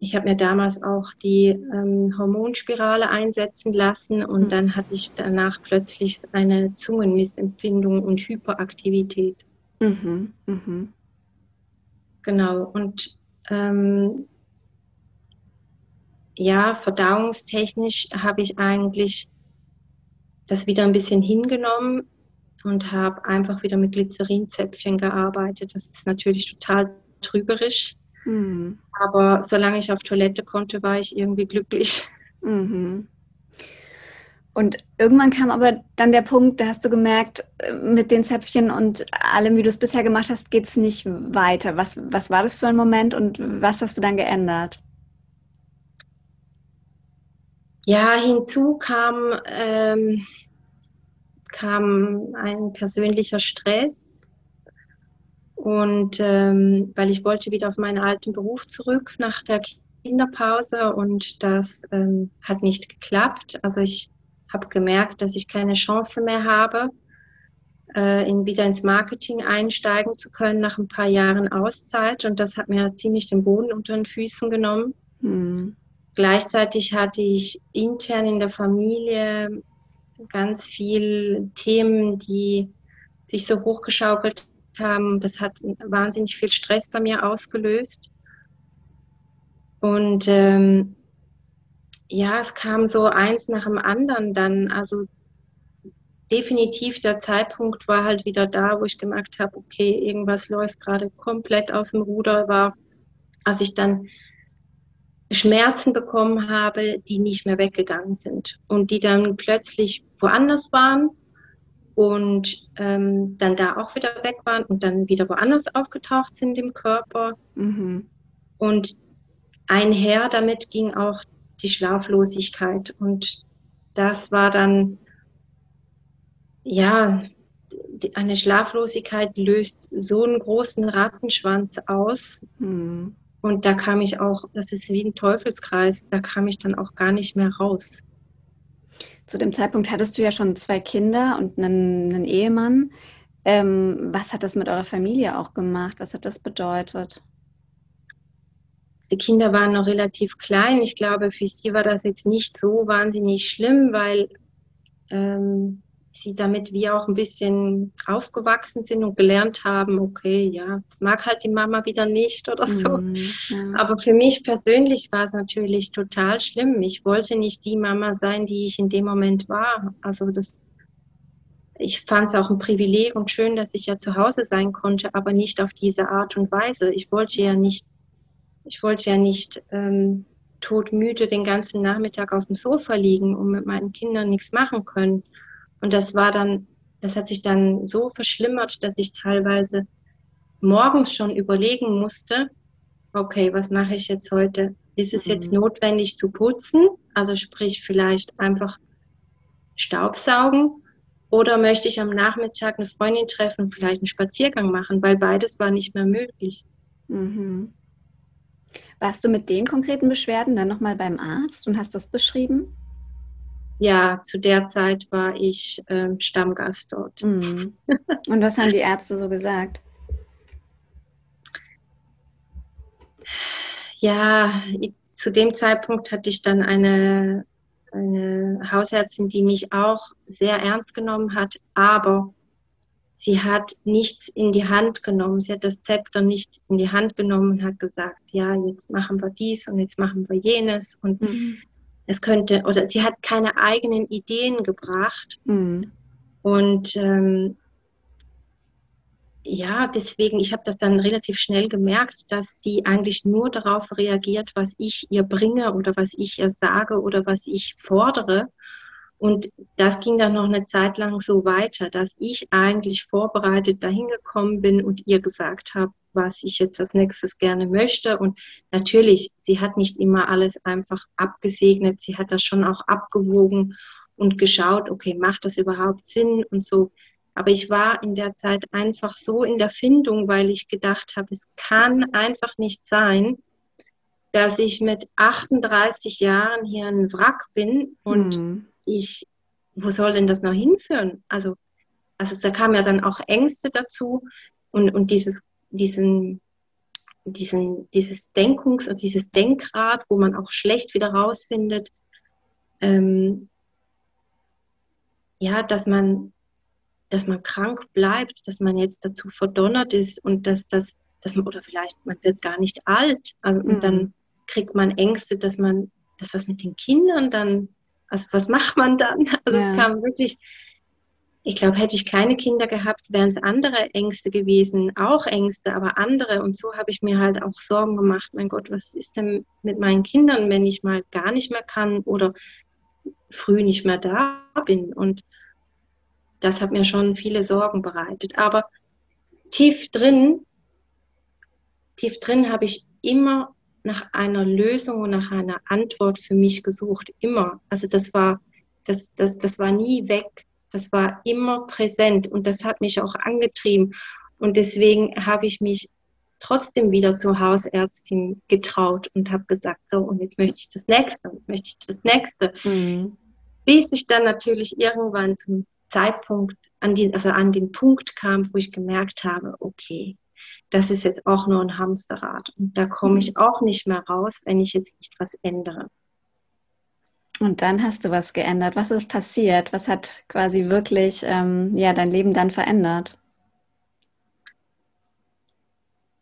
Ich habe mir damals auch die ähm, Hormonspirale einsetzen lassen und mhm. dann hatte ich danach plötzlich eine Zungenmissempfindung und Hyperaktivität. Mhm, mhm. Genau. Und ähm, ja, verdauungstechnisch habe ich eigentlich das wieder ein bisschen hingenommen und habe einfach wieder mit Glycerinzäpfchen gearbeitet. Das ist natürlich total trügerisch. Mhm. Aber solange ich auf Toilette konnte, war ich irgendwie glücklich. Mhm. Und irgendwann kam aber dann der Punkt, da hast du gemerkt, äh, mit den Zäpfchen und allem, wie du es bisher gemacht hast, geht es nicht weiter. Was, was war das für ein Moment und was hast du dann geändert? Ja, hinzu kam, ähm, kam ein persönlicher Stress. Und ähm, weil ich wollte wieder auf meinen alten Beruf zurück nach der Kinderpause und das ähm, hat nicht geklappt. Also ich habe gemerkt, dass ich keine Chance mehr habe, äh, in, wieder ins Marketing einsteigen zu können nach ein paar Jahren Auszeit. Und das hat mir ziemlich den Boden unter den Füßen genommen. Mhm. Gleichzeitig hatte ich intern in der Familie ganz viel Themen, die sich so hochgeschaukelt haben. Das hat wahnsinnig viel Stress bei mir ausgelöst. Und ähm, ja, es kam so eins nach dem anderen dann. Also definitiv der Zeitpunkt war halt wieder da, wo ich gemerkt habe, okay, irgendwas läuft gerade komplett aus dem Ruder, war, als ich dann Schmerzen bekommen habe, die nicht mehr weggegangen sind und die dann plötzlich woanders waren und ähm, dann da auch wieder weg waren und dann wieder woanders aufgetaucht sind im Körper. Mhm. Und einher damit ging auch die Schlaflosigkeit. Und das war dann, ja, eine Schlaflosigkeit löst so einen großen Rattenschwanz aus. Mhm. Und da kam ich auch, das ist wie ein Teufelskreis, da kam ich dann auch gar nicht mehr raus. Zu dem Zeitpunkt hattest du ja schon zwei Kinder und einen, einen Ehemann. Ähm, was hat das mit eurer Familie auch gemacht? Was hat das bedeutet? Die Kinder waren noch relativ klein. Ich glaube, für sie war das jetzt nicht so wahnsinnig schlimm, weil ähm, sie damit wie auch ein bisschen aufgewachsen sind und gelernt haben, okay, ja, es mag halt die Mama wieder nicht oder so. Mm, ja. Aber für mich persönlich war es natürlich total schlimm. Ich wollte nicht die Mama sein, die ich in dem Moment war. Also das, ich fand es auch ein Privileg und schön, dass ich ja zu Hause sein konnte, aber nicht auf diese Art und Weise. Ich wollte ja nicht, ich wollte ja nicht ähm, todmüde den ganzen Nachmittag auf dem Sofa liegen und mit meinen Kindern nichts machen können. Und das war dann, das hat sich dann so verschlimmert, dass ich teilweise morgens schon überlegen musste, okay, was mache ich jetzt heute? Ist es jetzt mhm. notwendig zu putzen? Also sprich vielleicht einfach Staubsaugen oder möchte ich am Nachmittag eine Freundin treffen, vielleicht einen Spaziergang machen, weil beides war nicht mehr möglich. Mhm. Warst du mit den konkreten Beschwerden dann nochmal beim Arzt und hast das beschrieben? ja, zu der Zeit war ich ähm, Stammgast dort. Mhm. Und was haben die Ärzte so gesagt? Ja, zu dem Zeitpunkt hatte ich dann eine, eine Hausärztin, die mich auch sehr ernst genommen hat, aber sie hat nichts in die Hand genommen. Sie hat das Zepter nicht in die Hand genommen und hat gesagt, ja, jetzt machen wir dies und jetzt machen wir jenes. Und mhm es könnte, oder sie hat keine eigenen Ideen gebracht. Mhm. Und ähm, ja, deswegen, ich habe das dann relativ schnell gemerkt, dass sie eigentlich nur darauf reagiert, was ich ihr bringe oder was ich ihr sage oder was ich fordere. Und das ging dann noch eine Zeit lang so weiter, dass ich eigentlich vorbereitet dahin gekommen bin und ihr gesagt habe, was ich jetzt als nächstes gerne möchte. Und natürlich, sie hat nicht immer alles einfach abgesegnet, sie hat das schon auch abgewogen und geschaut, okay, macht das überhaupt Sinn und so. Aber ich war in der Zeit einfach so in der Findung, weil ich gedacht habe, es kann einfach nicht sein, dass ich mit 38 Jahren hier ein Wrack bin und mhm. Ich, wo soll denn das noch hinführen? Also, also da kamen ja dann auch Ängste dazu und, und dieses diesen, diesen, dieses Denkungs- und dieses Denkrad, wo man auch schlecht wieder rausfindet, ähm, ja, dass man, dass man krank bleibt, dass man jetzt dazu verdonnert ist und dass das, dass man, oder vielleicht man wird gar nicht alt, also, mhm. und dann kriegt man Ängste, dass man, dass was mit den Kindern dann, also was macht man dann? Also ja. es kam wirklich ich glaube, hätte ich keine Kinder gehabt, wären es andere Ängste gewesen, auch Ängste, aber andere. Und so habe ich mir halt auch Sorgen gemacht. Mein Gott, was ist denn mit meinen Kindern, wenn ich mal gar nicht mehr kann oder früh nicht mehr da bin? Und das hat mir schon viele Sorgen bereitet. Aber tief drin, tief drin habe ich immer nach einer Lösung und nach einer Antwort für mich gesucht. Immer. Also das war, das, das, das war nie weg das war immer präsent und das hat mich auch angetrieben. Und deswegen habe ich mich trotzdem wieder zur Hausärztin getraut und habe gesagt, so, und jetzt möchte ich das nächste, und jetzt möchte ich das nächste. Mhm. Bis ich dann natürlich irgendwann zum Zeitpunkt, an den, also an den Punkt kam, wo ich gemerkt habe, okay, das ist jetzt auch nur ein Hamsterrad. Und da komme ich mhm. auch nicht mehr raus, wenn ich jetzt nicht was ändere. Und dann hast du was geändert. Was ist passiert? Was hat quasi wirklich ähm, ja, dein Leben dann verändert?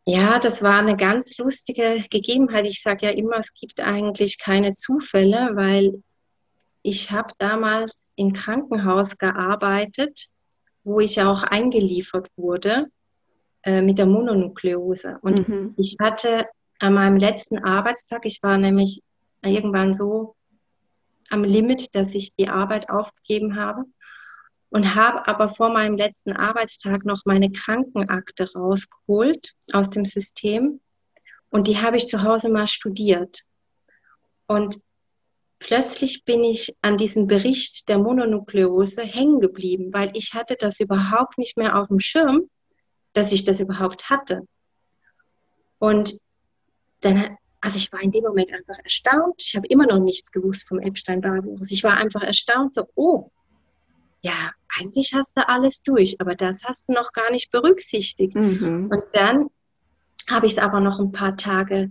Ja, das war eine ganz lustige Gegebenheit. Ich sage ja immer, es gibt eigentlich keine Zufälle, weil ich habe damals im Krankenhaus gearbeitet, wo ich auch eingeliefert wurde äh, mit der Mononukleose. Und mhm. ich hatte an meinem letzten Arbeitstag, ich war nämlich irgendwann so am Limit, dass ich die Arbeit aufgegeben habe. und habe aber vor meinem letzten Arbeitstag noch meine Krankenakte rausgeholt aus dem System und die habe ich zu Hause mal studiert. Und plötzlich bin ich an diesem Bericht der Mononukleose hängen geblieben, weil ich hatte das überhaupt nicht mehr auf dem Schirm, dass ich das überhaupt hatte. Und dann, also ich war in dem Moment einfach erstaunt. Ich habe immer noch nichts gewusst vom Epstein-Barr-Virus. Ich war einfach erstaunt, so, oh, ja, eigentlich hast du alles durch, aber das hast du noch gar nicht berücksichtigt. Mhm. Und dann habe ich es aber noch ein paar Tage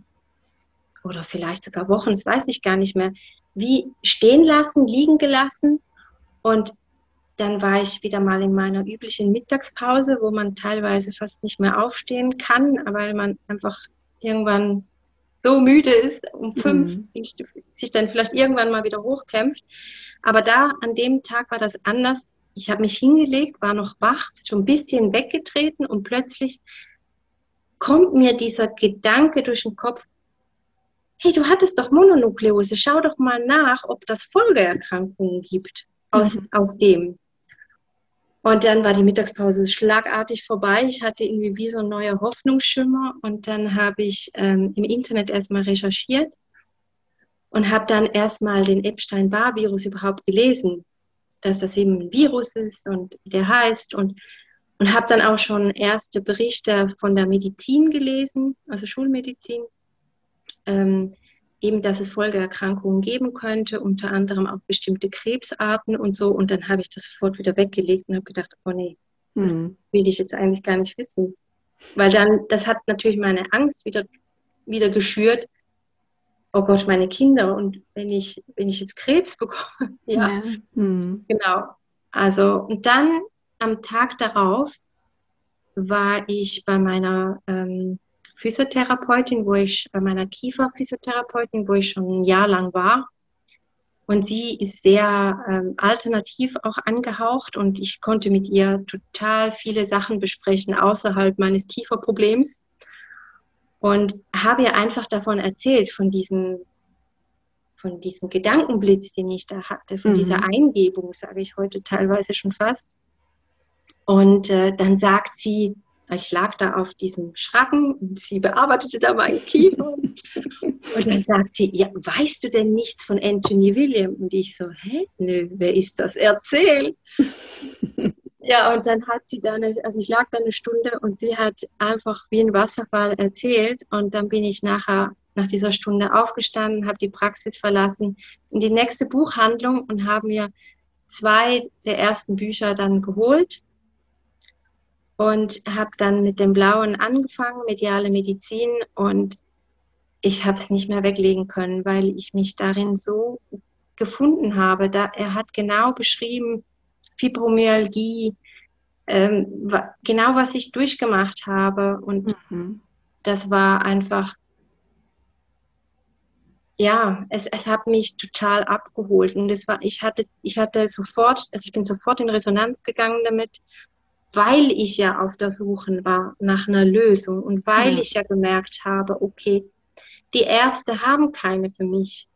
oder vielleicht sogar Wochen, das weiß ich gar nicht mehr, wie stehen lassen, liegen gelassen. Und dann war ich wieder mal in meiner üblichen Mittagspause, wo man teilweise fast nicht mehr aufstehen kann, weil man einfach irgendwann so müde ist, um fünf, mhm. sich dann vielleicht irgendwann mal wieder hochkämpft. Aber da, an dem Tag war das anders. Ich habe mich hingelegt, war noch wach, schon ein bisschen weggetreten und plötzlich kommt mir dieser Gedanke durch den Kopf, hey, du hattest doch Mononukleose, schau doch mal nach, ob das Folgeerkrankungen gibt aus, mhm. aus dem. Und dann war die Mittagspause schlagartig vorbei. Ich hatte irgendwie wie so ein neuer Hoffnungsschimmer. Und dann habe ich ähm, im Internet erstmal recherchiert und habe dann erstmal den Epstein-Barr-Virus überhaupt gelesen, dass das eben ein Virus ist und wie der heißt. Und und habe dann auch schon erste Berichte von der Medizin gelesen, also Schulmedizin, ähm, eben, dass es Folgeerkrankungen geben könnte, unter anderem auch bestimmte Krebsarten und so. Und dann habe ich das sofort wieder weggelegt und habe gedacht, oh nee, das hm. will ich jetzt eigentlich gar nicht wissen. Weil dann, das hat natürlich meine Angst wieder, wieder geschürt. Oh Gott, meine Kinder und wenn ich, wenn ich jetzt Krebs bekomme, ja, ja. Hm. genau. Also, und dann am Tag darauf war ich bei meiner ähm, Physiotherapeutin, wo ich bei meiner Kieferphysiotherapeutin, wo ich schon ein Jahr lang war. Und sie ist sehr ähm, alternativ auch angehaucht und ich konnte mit ihr total viele Sachen besprechen außerhalb meines Kieferproblems und habe ihr einfach davon erzählt, von diesem, von diesem Gedankenblitz, den ich da hatte, von mhm. dieser Eingebung, sage ich heute teilweise schon fast. Und äh, dann sagt sie, ich lag da auf diesem Schracken und sie bearbeitete da meinen Kiefer. und dann sagt sie, ja, weißt du denn nichts von Anthony William? Und ich so, hä? Nö, wer ist das? Erzähl. ja, und dann hat sie dann, also ich lag da eine Stunde und sie hat einfach wie ein Wasserfall erzählt. Und dann bin ich nachher nach dieser Stunde aufgestanden, habe die Praxis verlassen, in die nächste Buchhandlung und habe mir zwei der ersten Bücher dann geholt und habe dann mit dem Blauen angefangen, mediale Medizin und ich habe es nicht mehr weglegen können, weil ich mich darin so gefunden habe. Da, er hat genau beschrieben, Fibromyalgie, ähm, genau was ich durchgemacht habe und mhm. das war einfach, ja, es, es hat mich total abgeholt und es war, ich hatte, ich hatte sofort, also ich bin sofort in Resonanz gegangen damit weil ich ja auf der Suche war nach einer Lösung und weil ja. ich ja gemerkt habe, okay, die Ärzte haben keine für mich.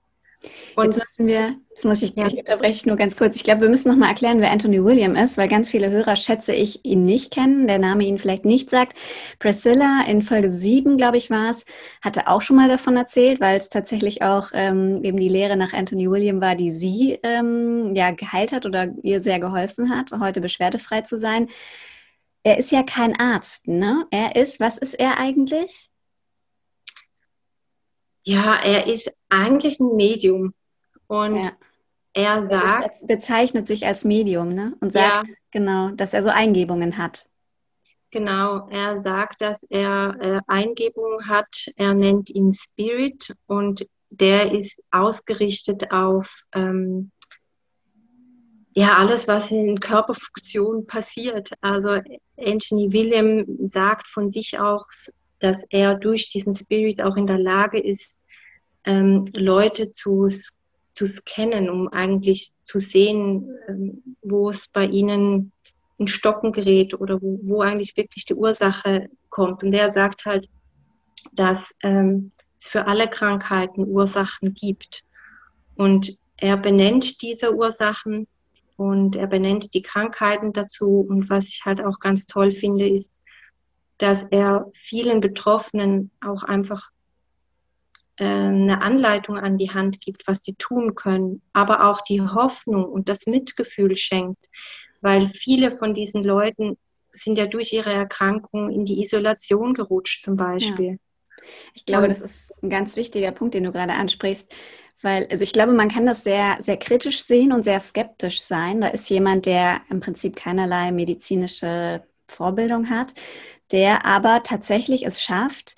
Und jetzt müssen wir, jetzt muss ich, ja. ich unterbreche nur ganz kurz. Ich glaube, wir müssen noch mal erklären, wer Anthony William ist, weil ganz viele Hörer, schätze ich, ihn nicht kennen, der Name ihn vielleicht nicht sagt. Priscilla in Folge 7, glaube ich, war es, hatte auch schon mal davon erzählt, weil es tatsächlich auch ähm, eben die Lehre nach Anthony William war, die sie ähm, ja geheilt hat oder ihr sehr geholfen hat, heute beschwerdefrei zu sein. Er ist ja kein Arzt, ne? Er ist, was ist er eigentlich? Ja, er ist eigentlich ein Medium. Und ja. er sagt. Er bezeichnet sich als Medium, ne? Und sagt, ja. genau, dass er so Eingebungen hat. Genau, er sagt, dass er äh, Eingebungen hat. Er nennt ihn Spirit und der ist ausgerichtet auf ähm, ja, alles, was in Körperfunktionen passiert. Also Anthony William sagt von sich auch, dass er durch diesen Spirit auch in der Lage ist, ähm, Leute zu, zu scannen, um eigentlich zu sehen, ähm, wo es bei ihnen in Stocken gerät oder wo, wo eigentlich wirklich die Ursache kommt. Und er sagt halt, dass ähm, es für alle Krankheiten Ursachen gibt. Und er benennt diese Ursachen und er benennt die Krankheiten dazu. Und was ich halt auch ganz toll finde, ist, dass er vielen Betroffenen auch einfach äh, eine Anleitung an die Hand gibt, was sie tun können, aber auch die Hoffnung und das Mitgefühl schenkt, weil viele von diesen Leuten sind ja durch ihre Erkrankung in die Isolation gerutscht zum Beispiel. Ja. Ich glaube, das ist ein ganz wichtiger Punkt, den du gerade ansprichst. Weil, also ich glaube, man kann das sehr, sehr kritisch sehen und sehr skeptisch sein. Da ist jemand, der im Prinzip keinerlei medizinische Vorbildung hat, der aber tatsächlich es schafft,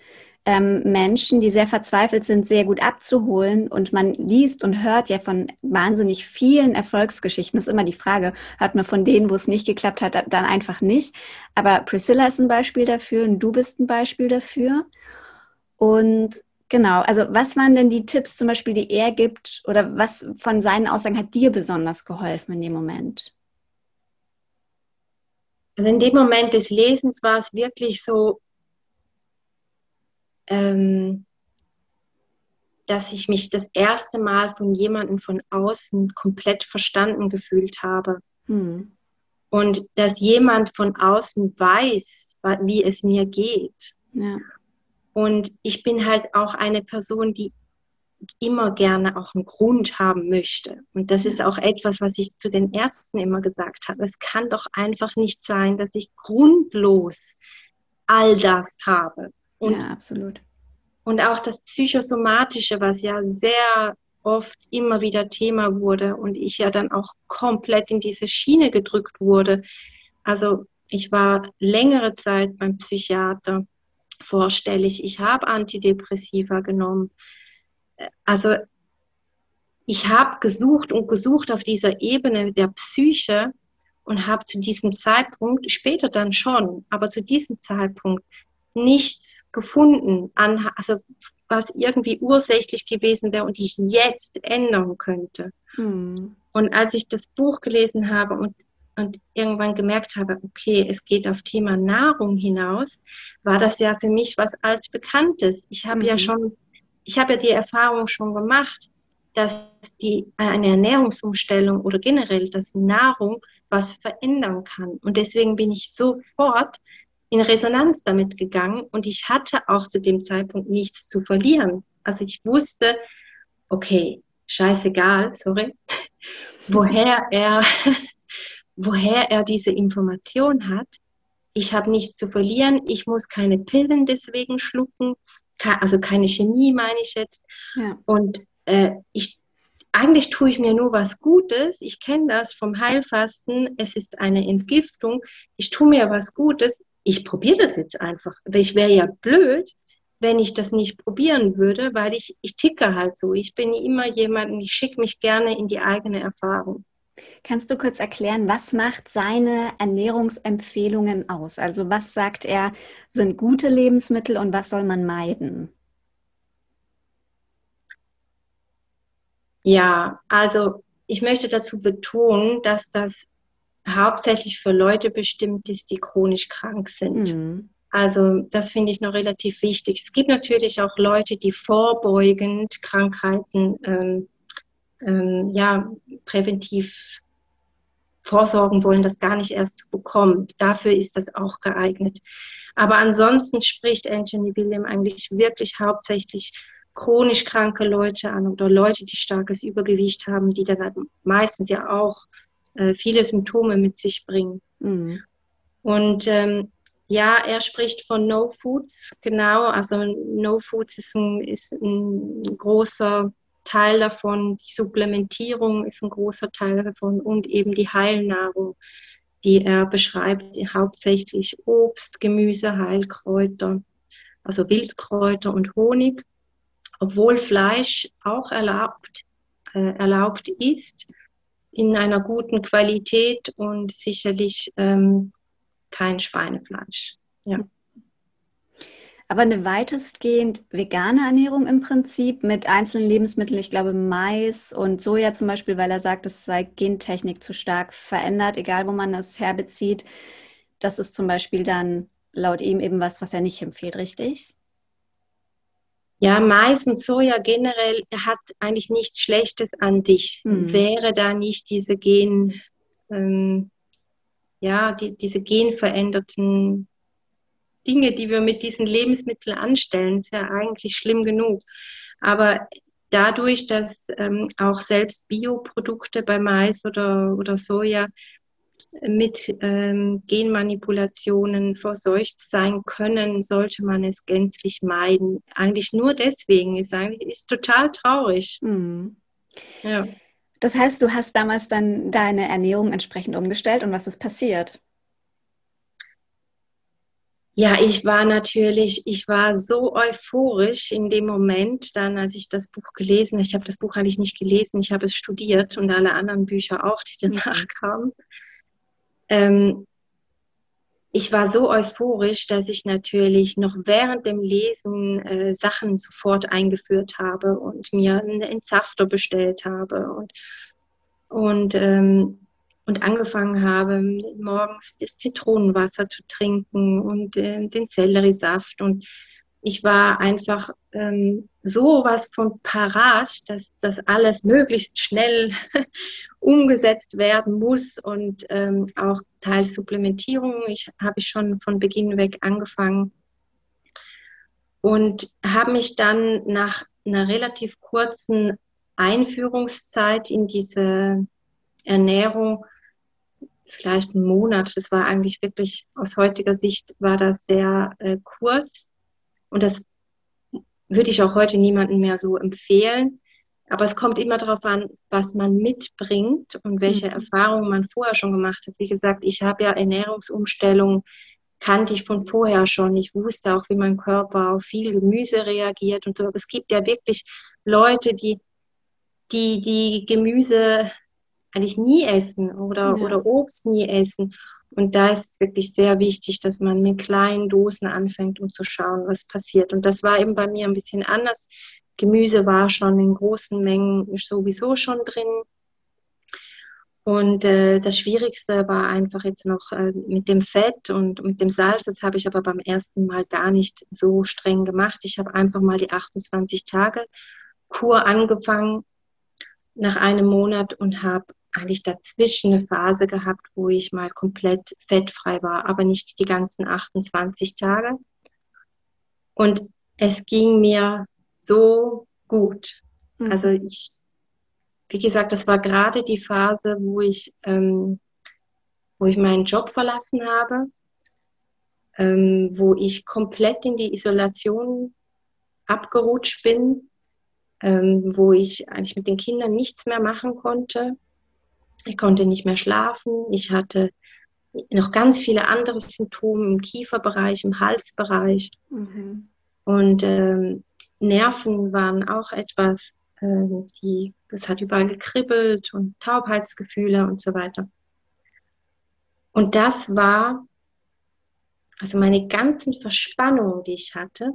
ähm, Menschen, die sehr verzweifelt sind, sehr gut abzuholen. Und man liest und hört ja von wahnsinnig vielen Erfolgsgeschichten. Das ist immer die Frage, hört man von denen, wo es nicht geklappt hat, dann einfach nicht. Aber Priscilla ist ein Beispiel dafür und du bist ein Beispiel dafür. Und genau, also was waren denn die Tipps zum Beispiel, die er gibt oder was von seinen Aussagen hat dir besonders geholfen in dem Moment? Also in dem Moment des Lesens war es wirklich so, ähm, dass ich mich das erste Mal von jemandem von außen komplett verstanden gefühlt habe. Hm. Und dass jemand von außen weiß, wie es mir geht. Ja. Und ich bin halt auch eine Person, die immer gerne auch einen Grund haben möchte. Und das ist auch etwas, was ich zu den Ärzten immer gesagt habe. Es kann doch einfach nicht sein, dass ich grundlos all das habe. Und, ja, absolut. Und auch das Psychosomatische, was ja sehr oft immer wieder Thema wurde und ich ja dann auch komplett in diese Schiene gedrückt wurde. Also ich war längere Zeit beim Psychiater vorstellig. Ich habe Antidepressiva genommen. Also ich habe gesucht und gesucht auf dieser Ebene der Psyche und habe zu diesem Zeitpunkt, später dann schon, aber zu diesem Zeitpunkt nichts gefunden, an, also was irgendwie ursächlich gewesen wäre und ich jetzt ändern könnte. Hm. Und als ich das Buch gelesen habe und, und irgendwann gemerkt habe, okay, es geht auf Thema Nahrung hinaus, war das ja für mich was altbekanntes. Ich habe mhm. ja schon, ich habe ja die Erfahrung schon gemacht, dass die eine Ernährungsumstellung oder generell, dass Nahrung was verändern kann. Und deswegen bin ich sofort in Resonanz damit gegangen und ich hatte auch zu dem Zeitpunkt nichts zu verlieren. Also ich wusste, okay, scheißegal, sorry, woher er, woher er diese Information hat. Ich habe nichts zu verlieren, ich muss keine Pillen deswegen schlucken, also keine Chemie meine ich jetzt. Ja. Und äh, ich eigentlich tue ich mir nur was Gutes. Ich kenne das vom Heilfasten. Es ist eine Entgiftung. Ich tue mir was Gutes ich probiere das jetzt einfach. Ich wäre ja blöd, wenn ich das nicht probieren würde, weil ich, ich ticke halt so. Ich bin immer jemand, ich schicke mich gerne in die eigene Erfahrung. Kannst du kurz erklären, was macht seine Ernährungsempfehlungen aus? Also was sagt er, sind gute Lebensmittel und was soll man meiden? Ja, also ich möchte dazu betonen, dass das hauptsächlich für Leute bestimmt ist, die chronisch krank sind. Mhm. Also das finde ich noch relativ wichtig. Es gibt natürlich auch Leute, die vorbeugend Krankheiten ähm, ähm, ja, präventiv vorsorgen wollen, das gar nicht erst zu bekommen. Dafür ist das auch geeignet. Aber ansonsten spricht Anthony William eigentlich wirklich hauptsächlich chronisch kranke Leute an oder Leute, die starkes Übergewicht haben, die dann meistens ja auch äh, viele Symptome mit sich bringen. Mhm. Und ähm, ja, er spricht von No Foods, genau. Also No Foods ist ein, ist ein großer Teil davon. Die Supplementierung ist ein großer Teil davon und eben die Heilnahrung, die er beschreibt, hauptsächlich Obst, Gemüse, Heilkräuter, also Wildkräuter und Honig. Obwohl Fleisch auch erlaubt, äh, erlaubt ist, in einer guten Qualität und sicherlich ähm, kein Schweinefleisch. Ja. Aber eine weitestgehend vegane Ernährung im Prinzip mit einzelnen Lebensmitteln, ich glaube Mais und Soja zum Beispiel, weil er sagt, es sei Gentechnik zu stark verändert, egal wo man es herbezieht. Das ist zum Beispiel dann laut ihm eben was, was er nicht empfiehlt, richtig? Ja, Mais und Soja generell hat eigentlich nichts Schlechtes an sich. Mhm. Wäre da nicht diese Gen, ähm, ja, die, diese genveränderten Dinge, die wir mit diesen Lebensmitteln anstellen, ist ja eigentlich schlimm genug. Aber dadurch, dass ähm, auch selbst Bioprodukte bei Mais oder, oder Soja mit ähm, Genmanipulationen verseucht sein können, sollte man es gänzlich meiden. Eigentlich nur deswegen ist eigentlich ist total traurig. Mhm. Ja. Das heißt, du hast damals dann deine Ernährung entsprechend umgestellt und was ist passiert? Ja, ich war natürlich, ich war so euphorisch in dem Moment, dann als ich das Buch gelesen, ich habe das Buch eigentlich nicht gelesen, ich habe es studiert und alle anderen Bücher auch, die danach kamen. Ähm, ich war so euphorisch, dass ich natürlich noch während dem Lesen äh, Sachen sofort eingeführt habe und mir einen Entsafter bestellt habe und, und ähm, und angefangen habe, morgens das Zitronenwasser zu trinken und äh, den Selleriesaft. Und ich war einfach ähm, so was von parat, dass das alles möglichst schnell umgesetzt werden muss und ähm, auch teils Supplementierung. Ich habe schon von Beginn weg angefangen und habe mich dann nach einer relativ kurzen Einführungszeit in diese Ernährung vielleicht einen Monat. Das war eigentlich wirklich aus heutiger Sicht war das sehr äh, kurz und das würde ich auch heute niemandem mehr so empfehlen. Aber es kommt immer darauf an, was man mitbringt und welche mhm. Erfahrungen man vorher schon gemacht hat. Wie gesagt, ich habe ja Ernährungsumstellungen kannte ich von vorher schon. Ich wusste auch, wie mein Körper auf viel Gemüse reagiert und so. Aber es gibt ja wirklich Leute, die die, die Gemüse eigentlich nie essen oder, ja. oder Obst nie essen. Und da ist es wirklich sehr wichtig, dass man mit kleinen Dosen anfängt, um zu schauen, was passiert. Und das war eben bei mir ein bisschen anders. Gemüse war schon in großen Mengen sowieso schon drin. Und äh, das Schwierigste war einfach jetzt noch äh, mit dem Fett und mit dem Salz. Das habe ich aber beim ersten Mal gar nicht so streng gemacht. Ich habe einfach mal die 28 Tage Kur angefangen nach einem Monat und habe eigentlich dazwischen eine Phase gehabt, wo ich mal komplett fettfrei war, aber nicht die ganzen 28 Tage. Und es ging mir so gut. Mhm. Also ich, wie gesagt, das war gerade die Phase, wo ich, ähm, wo ich meinen Job verlassen habe, ähm, wo ich komplett in die Isolation abgerutscht bin, ähm, wo ich eigentlich mit den Kindern nichts mehr machen konnte ich konnte nicht mehr schlafen. Ich hatte noch ganz viele andere Symptome im Kieferbereich, im Halsbereich. Mhm. Und ähm, Nerven waren auch etwas, äh, die, das hat überall gekribbelt und Taubheitsgefühle und so weiter. Und das war, also meine ganzen Verspannungen, die ich hatte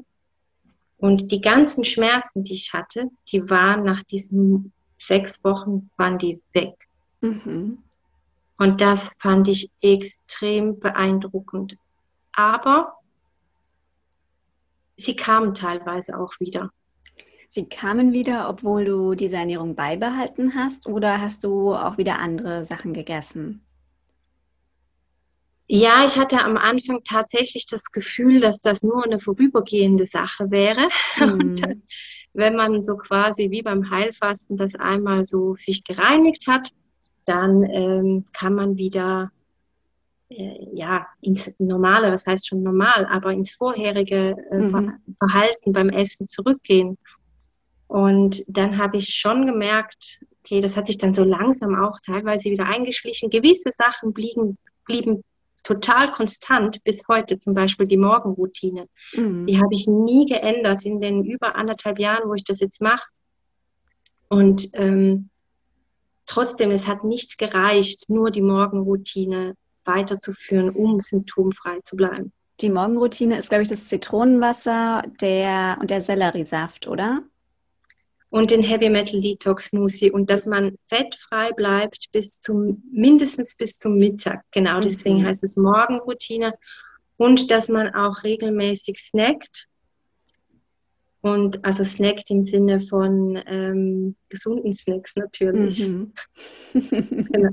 und die ganzen Schmerzen, die ich hatte, die waren nach diesen sechs Wochen, waren die weg. Mhm. Und das fand ich extrem beeindruckend. Aber sie kamen teilweise auch wieder. Sie kamen wieder, obwohl du diese Ernährung beibehalten hast, oder hast du auch wieder andere Sachen gegessen? Ja, ich hatte am Anfang tatsächlich das Gefühl, dass das nur eine vorübergehende Sache wäre. Mhm. Und dass, wenn man so quasi wie beim Heilfasten das einmal so sich gereinigt hat, dann ähm, kann man wieder äh, ja ins normale, was heißt schon normal, aber ins vorherige äh, mhm. Verhalten beim Essen zurückgehen. Und dann habe ich schon gemerkt, okay, das hat sich dann so langsam auch teilweise wieder eingeschlichen. Gewisse Sachen blieben, blieben total konstant bis heute, zum Beispiel die Morgenroutine. Mhm. Die habe ich nie geändert in den über anderthalb Jahren, wo ich das jetzt mache. Und ähm, Trotzdem, es hat nicht gereicht, nur die Morgenroutine weiterzuführen, um symptomfrei zu bleiben. Die Morgenroutine ist, glaube ich, das Zitronenwasser der, und der Selleriesaft, oder? Und den Heavy Metal Detox Smoothie und dass man fettfrei bleibt bis zum mindestens bis zum Mittag. Genau, deswegen mhm. heißt es Morgenroutine und dass man auch regelmäßig snackt und also snackt im Sinne von ähm, gesunden Snacks natürlich. Mhm. genau.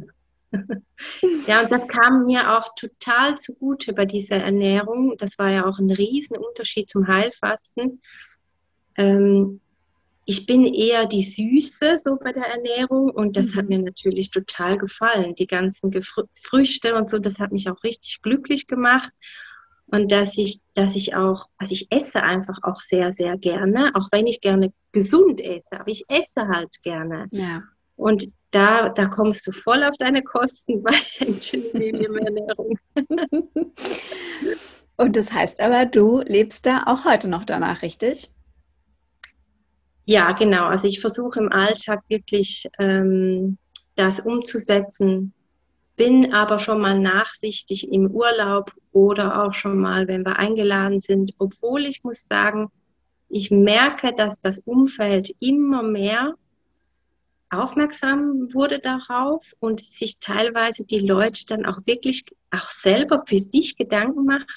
ja, und das kam mir auch total zugute bei dieser Ernährung. Das war ja auch ein Riesenunterschied zum Heilfasten. Ähm, ich bin eher die Süße so bei der Ernährung und das mhm. hat mir natürlich total gefallen. Die ganzen Gefr Früchte und so, das hat mich auch richtig glücklich gemacht. Und dass ich, dass ich auch, also ich esse einfach auch sehr, sehr gerne, auch wenn ich gerne gesund esse, aber ich esse halt gerne. Ja. Und da, da kommst du voll auf deine Kosten bei Ernährung. Und das heißt aber, du lebst da auch heute noch danach, richtig? Ja, genau. Also ich versuche im Alltag wirklich ähm, das umzusetzen, bin aber schon mal nachsichtig im Urlaub oder auch schon mal, wenn wir eingeladen sind, obwohl ich muss sagen, ich merke, dass das Umfeld immer mehr aufmerksam wurde darauf und sich teilweise die Leute dann auch wirklich auch selber für sich Gedanken machen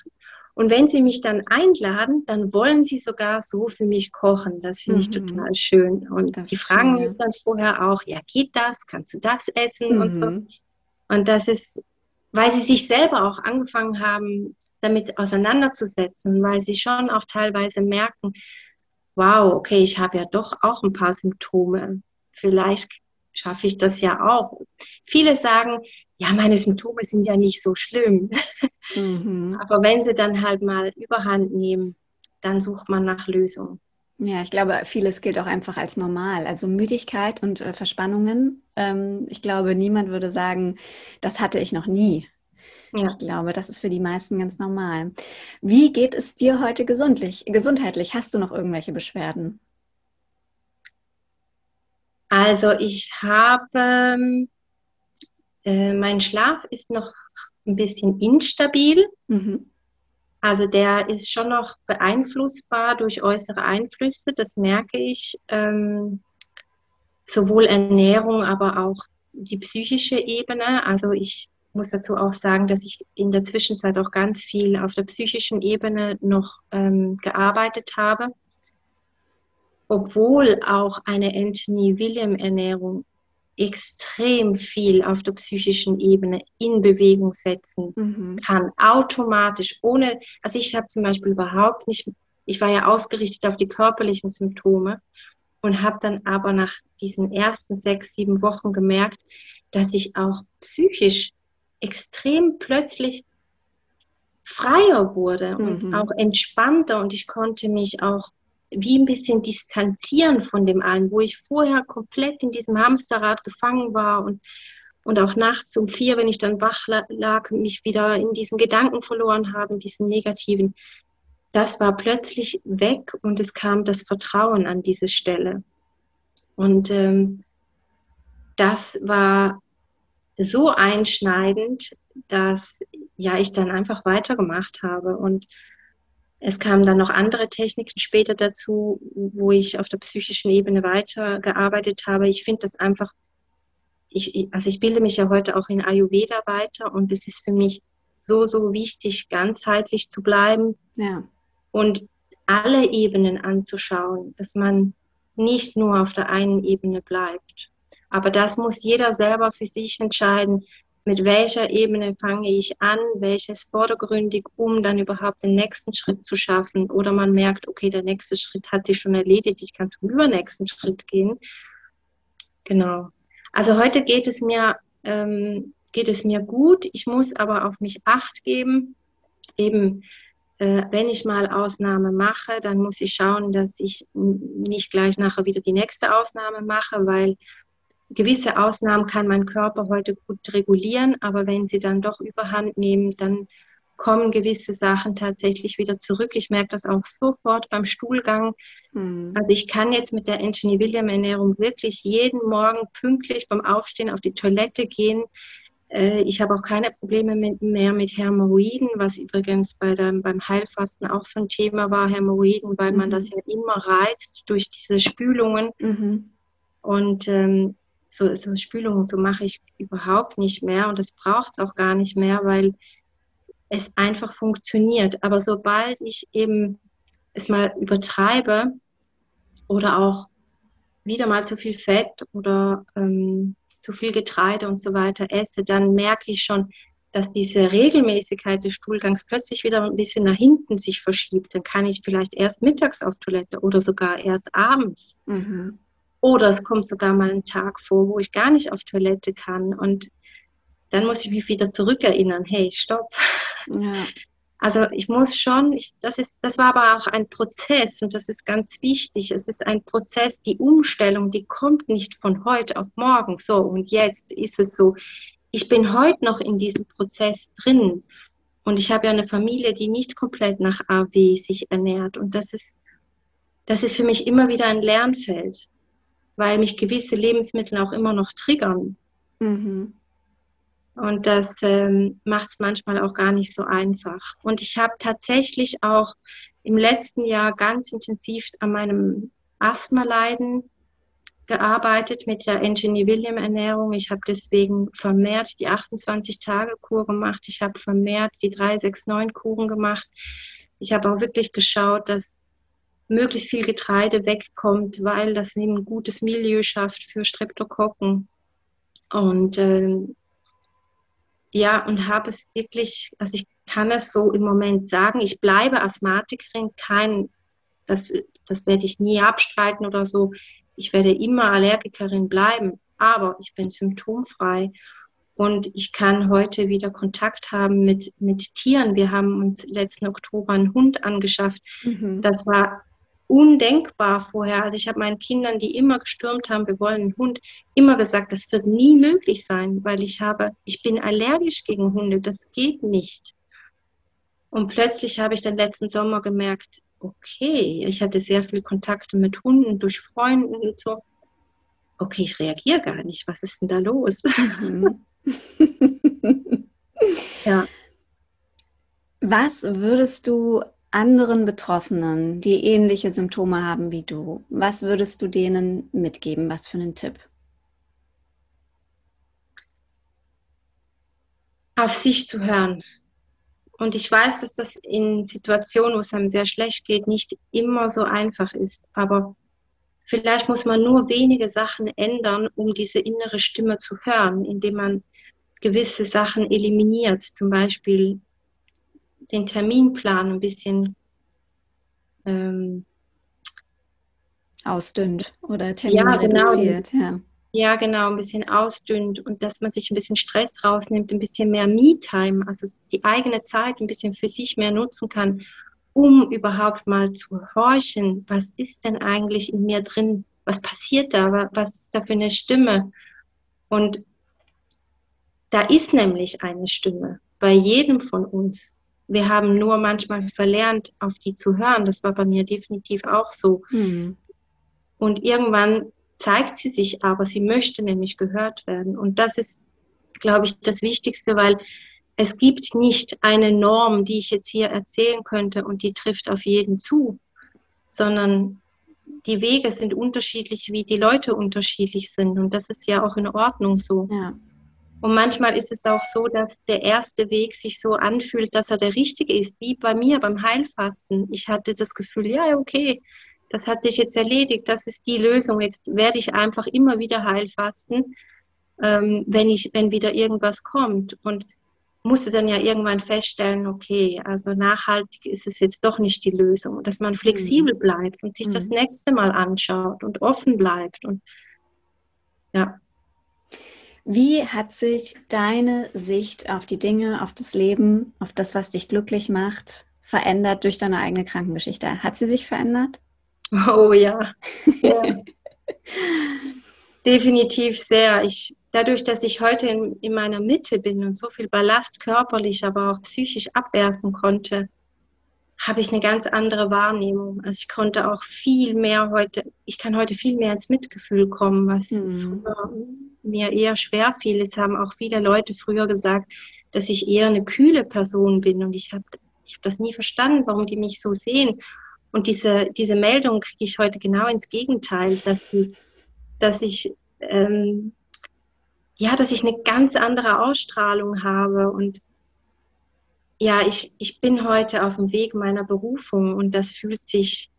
und wenn sie mich dann einladen, dann wollen sie sogar so für mich kochen. Das finde mhm. ich total schön. Und das die fragen schön, mich dann vorher auch, ja, geht das? Kannst du das essen? Mhm. Und so. Mhm. Und das ist, weil sie sich selber auch angefangen haben, damit auseinanderzusetzen, weil sie schon auch teilweise merken, wow, okay, ich habe ja doch auch ein paar Symptome. Vielleicht schaffe ich das ja auch. Viele sagen, ja, meine Symptome sind ja nicht so schlimm. Mhm. Aber wenn sie dann halt mal überhand nehmen, dann sucht man nach Lösungen. Ja, ich glaube, vieles gilt auch einfach als normal. Also Müdigkeit und äh, Verspannungen. Ähm, ich glaube, niemand würde sagen, das hatte ich noch nie. Ja. Ich glaube, das ist für die meisten ganz normal. Wie geht es dir heute gesundlich, gesundheitlich? Hast du noch irgendwelche Beschwerden? Also ich habe äh, mein Schlaf ist noch ein bisschen instabil. Mhm. Also der ist schon noch beeinflussbar durch äußere Einflüsse, das merke ich. Ähm, sowohl Ernährung, aber auch die psychische Ebene. Also ich muss dazu auch sagen, dass ich in der Zwischenzeit auch ganz viel auf der psychischen Ebene noch ähm, gearbeitet habe. Obwohl auch eine Anthony William Ernährung extrem viel auf der psychischen Ebene in Bewegung setzen mhm. kann, automatisch, ohne, also ich habe zum Beispiel überhaupt nicht, ich war ja ausgerichtet auf die körperlichen Symptome und habe dann aber nach diesen ersten sechs, sieben Wochen gemerkt, dass ich auch psychisch extrem plötzlich freier wurde und mhm. auch entspannter und ich konnte mich auch wie ein bisschen distanzieren von dem allen, wo ich vorher komplett in diesem Hamsterrad gefangen war und, und auch nachts um vier, wenn ich dann wach lag, mich wieder in diesen Gedanken verloren habe, diesen negativen. Das war plötzlich weg und es kam das Vertrauen an diese Stelle. Und ähm, das war so einschneidend, dass ja ich dann einfach weitergemacht habe und es kamen dann noch andere Techniken später dazu, wo ich auf der psychischen Ebene weitergearbeitet habe. Ich finde das einfach, ich, also ich bilde mich ja heute auch in Ayurveda weiter und es ist für mich so, so wichtig, ganzheitlich zu bleiben ja. und alle Ebenen anzuschauen, dass man nicht nur auf der einen Ebene bleibt. Aber das muss jeder selber für sich entscheiden, mit welcher Ebene fange ich an, welches vordergründig, um dann überhaupt den nächsten Schritt zu schaffen. Oder man merkt, okay, der nächste Schritt hat sich schon erledigt, ich kann zum übernächsten Schritt gehen. Genau. Also heute geht es mir, ähm, geht es mir gut. Ich muss aber auf mich acht geben. Eben, äh, wenn ich mal Ausnahme mache, dann muss ich schauen, dass ich nicht gleich nachher wieder die nächste Ausnahme mache, weil gewisse Ausnahmen kann mein Körper heute gut regulieren, aber wenn sie dann doch überhand nehmen, dann kommen gewisse Sachen tatsächlich wieder zurück. Ich merke das auch sofort beim Stuhlgang. Mhm. Also ich kann jetzt mit der Anthony William Ernährung wirklich jeden Morgen pünktlich beim Aufstehen auf die Toilette gehen. Äh, ich habe auch keine Probleme mehr mit Hämorrhoiden, was übrigens bei der, beim Heilfasten auch so ein Thema war, Hämorrhoiden, weil mhm. man das ja immer reizt durch diese Spülungen. Mhm. Und ähm, so, so Spülungen, so mache ich überhaupt nicht mehr und das braucht es auch gar nicht mehr, weil es einfach funktioniert. Aber sobald ich eben es mal übertreibe oder auch wieder mal zu viel Fett oder ähm, zu viel Getreide und so weiter esse, dann merke ich schon, dass diese Regelmäßigkeit des Stuhlgangs plötzlich wieder ein bisschen nach hinten sich verschiebt. Dann kann ich vielleicht erst mittags auf Toilette oder sogar erst abends. Mhm. Oder es kommt sogar mal ein Tag vor, wo ich gar nicht auf Toilette kann. Und dann muss ich mich wieder zurückerinnern, hey, stopp. Ja. Also ich muss schon, ich, das, ist, das war aber auch ein Prozess und das ist ganz wichtig. Es ist ein Prozess, die Umstellung, die kommt nicht von heute auf morgen. So, und jetzt ist es so. Ich bin heute noch in diesem Prozess drin. Und ich habe ja eine Familie, die nicht komplett nach AW sich ernährt. Und das ist, das ist für mich immer wieder ein Lernfeld, weil mich gewisse Lebensmittel auch immer noch triggern. Mhm. Und das ähm, macht es manchmal auch gar nicht so einfach. Und ich habe tatsächlich auch im letzten Jahr ganz intensiv an meinem Asthma-Leiden gearbeitet mit der Engineer William Ernährung. Ich habe deswegen vermehrt die 28-Tage-Kur gemacht. Ich habe vermehrt die 369-Kuren gemacht. Ich habe auch wirklich geschaut, dass möglichst viel Getreide wegkommt, weil das ein gutes Milieu schafft für Streptokokken. Und ähm, ja, und habe es wirklich, also ich kann es so im Moment sagen, ich bleibe Asthmatikerin, kein, das, das werde ich nie abstreiten oder so. Ich werde immer Allergikerin bleiben, aber ich bin symptomfrei und ich kann heute wieder Kontakt haben mit, mit Tieren. Wir haben uns letzten Oktober einen Hund angeschafft. Mhm. Das war undenkbar vorher. Also ich habe meinen Kindern, die immer gestürmt haben, wir wollen einen Hund, immer gesagt, das wird nie möglich sein, weil ich habe, ich bin allergisch gegen Hunde, das geht nicht. Und plötzlich habe ich dann letzten Sommer gemerkt, okay, ich hatte sehr viel Kontakte mit Hunden durch Freunde und so. Okay, ich reagiere gar nicht. Was ist denn da los? Mhm. ja. Was würdest du anderen Betroffenen, die ähnliche Symptome haben wie du, was würdest du denen mitgeben? Was für einen Tipp? Auf sich zu hören. Und ich weiß, dass das in Situationen, wo es einem sehr schlecht geht, nicht immer so einfach ist. Aber vielleicht muss man nur wenige Sachen ändern, um diese innere Stimme zu hören, indem man gewisse Sachen eliminiert. Zum Beispiel den Terminplan ein bisschen ähm, ausdünnt oder Termin ja, genau. reduziert. Ja. ja, genau, ein bisschen ausdünnt und dass man sich ein bisschen Stress rausnimmt, ein bisschen mehr Me-Time, also die eigene Zeit ein bisschen für sich mehr nutzen kann, um überhaupt mal zu horchen, was ist denn eigentlich in mir drin, was passiert da, was ist da für eine Stimme. Und da ist nämlich eine Stimme bei jedem von uns. Wir haben nur manchmal verlernt, auf die zu hören. Das war bei mir definitiv auch so. Mhm. Und irgendwann zeigt sie sich aber, sie möchte nämlich gehört werden. Und das ist, glaube ich, das Wichtigste, weil es gibt nicht eine Norm, die ich jetzt hier erzählen könnte und die trifft auf jeden zu, sondern die Wege sind unterschiedlich, wie die Leute unterschiedlich sind. Und das ist ja auch in Ordnung so. Ja. Und manchmal ist es auch so, dass der erste Weg sich so anfühlt, dass er der richtige ist, wie bei mir beim Heilfasten. Ich hatte das Gefühl, ja, okay, das hat sich jetzt erledigt, das ist die Lösung. Jetzt werde ich einfach immer wieder heilfasten, ähm, wenn, ich, wenn wieder irgendwas kommt. Und musste dann ja irgendwann feststellen, okay, also nachhaltig ist es jetzt doch nicht die Lösung. Dass man flexibel mhm. bleibt und sich mhm. das nächste Mal anschaut und offen bleibt. Und ja. Wie hat sich deine Sicht auf die Dinge, auf das Leben, auf das, was dich glücklich macht, verändert durch deine eigene Krankengeschichte? Hat sie sich verändert? Oh ja. ja. Definitiv sehr. Ich, dadurch, dass ich heute in, in meiner Mitte bin und so viel Ballast körperlich, aber auch psychisch abwerfen konnte, habe ich eine ganz andere Wahrnehmung. Also ich konnte auch viel mehr heute, ich kann heute viel mehr ins Mitgefühl kommen, was mhm. früher mir eher schwer fiel. Es haben auch viele Leute früher gesagt, dass ich eher eine kühle Person bin und ich habe ich hab das nie verstanden, warum die mich so sehen. Und diese, diese Meldung kriege ich heute genau ins Gegenteil, dass, sie, dass ich ähm, ja, dass ich eine ganz andere Ausstrahlung habe und ja, ich, ich bin heute auf dem Weg meiner Berufung und das fühlt sich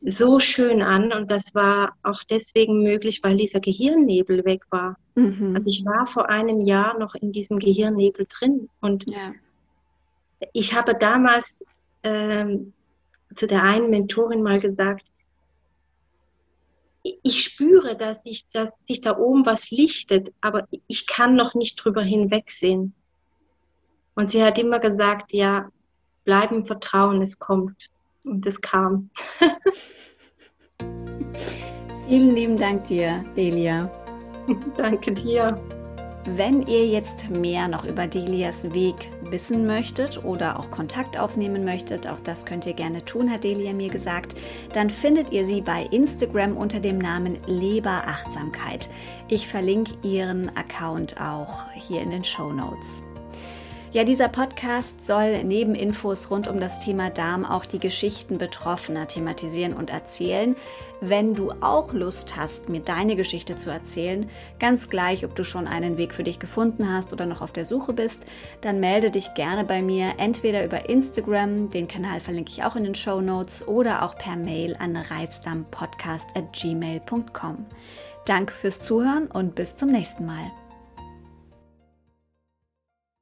so schön an und das war auch deswegen möglich, weil dieser Gehirnnebel weg war. Mhm. Also ich war vor einem Jahr noch in diesem Gehirnnebel drin und ja. ich habe damals ähm, zu der einen Mentorin mal gesagt, ich spüre, dass, ich, dass sich da oben was lichtet, aber ich kann noch nicht drüber hinwegsehen. Und sie hat immer gesagt, ja, bleib im Vertrauen, es kommt. Und es kam. Vielen lieben Dank dir, Delia. Danke dir. Wenn ihr jetzt mehr noch über Delias Weg wissen möchtet oder auch Kontakt aufnehmen möchtet, auch das könnt ihr gerne tun, hat Delia mir gesagt, dann findet ihr sie bei Instagram unter dem Namen Leberachtsamkeit. Ich verlinke ihren Account auch hier in den Show Notes. Ja, dieser Podcast soll neben Infos rund um das Thema Darm auch die Geschichten Betroffener thematisieren und erzählen. Wenn du auch Lust hast, mir deine Geschichte zu erzählen, ganz gleich, ob du schon einen Weg für dich gefunden hast oder noch auf der Suche bist, dann melde dich gerne bei mir, entweder über Instagram, den Kanal verlinke ich auch in den Show Notes, oder auch per Mail an reizdarmpodcast at gmail.com. Danke fürs Zuhören und bis zum nächsten Mal.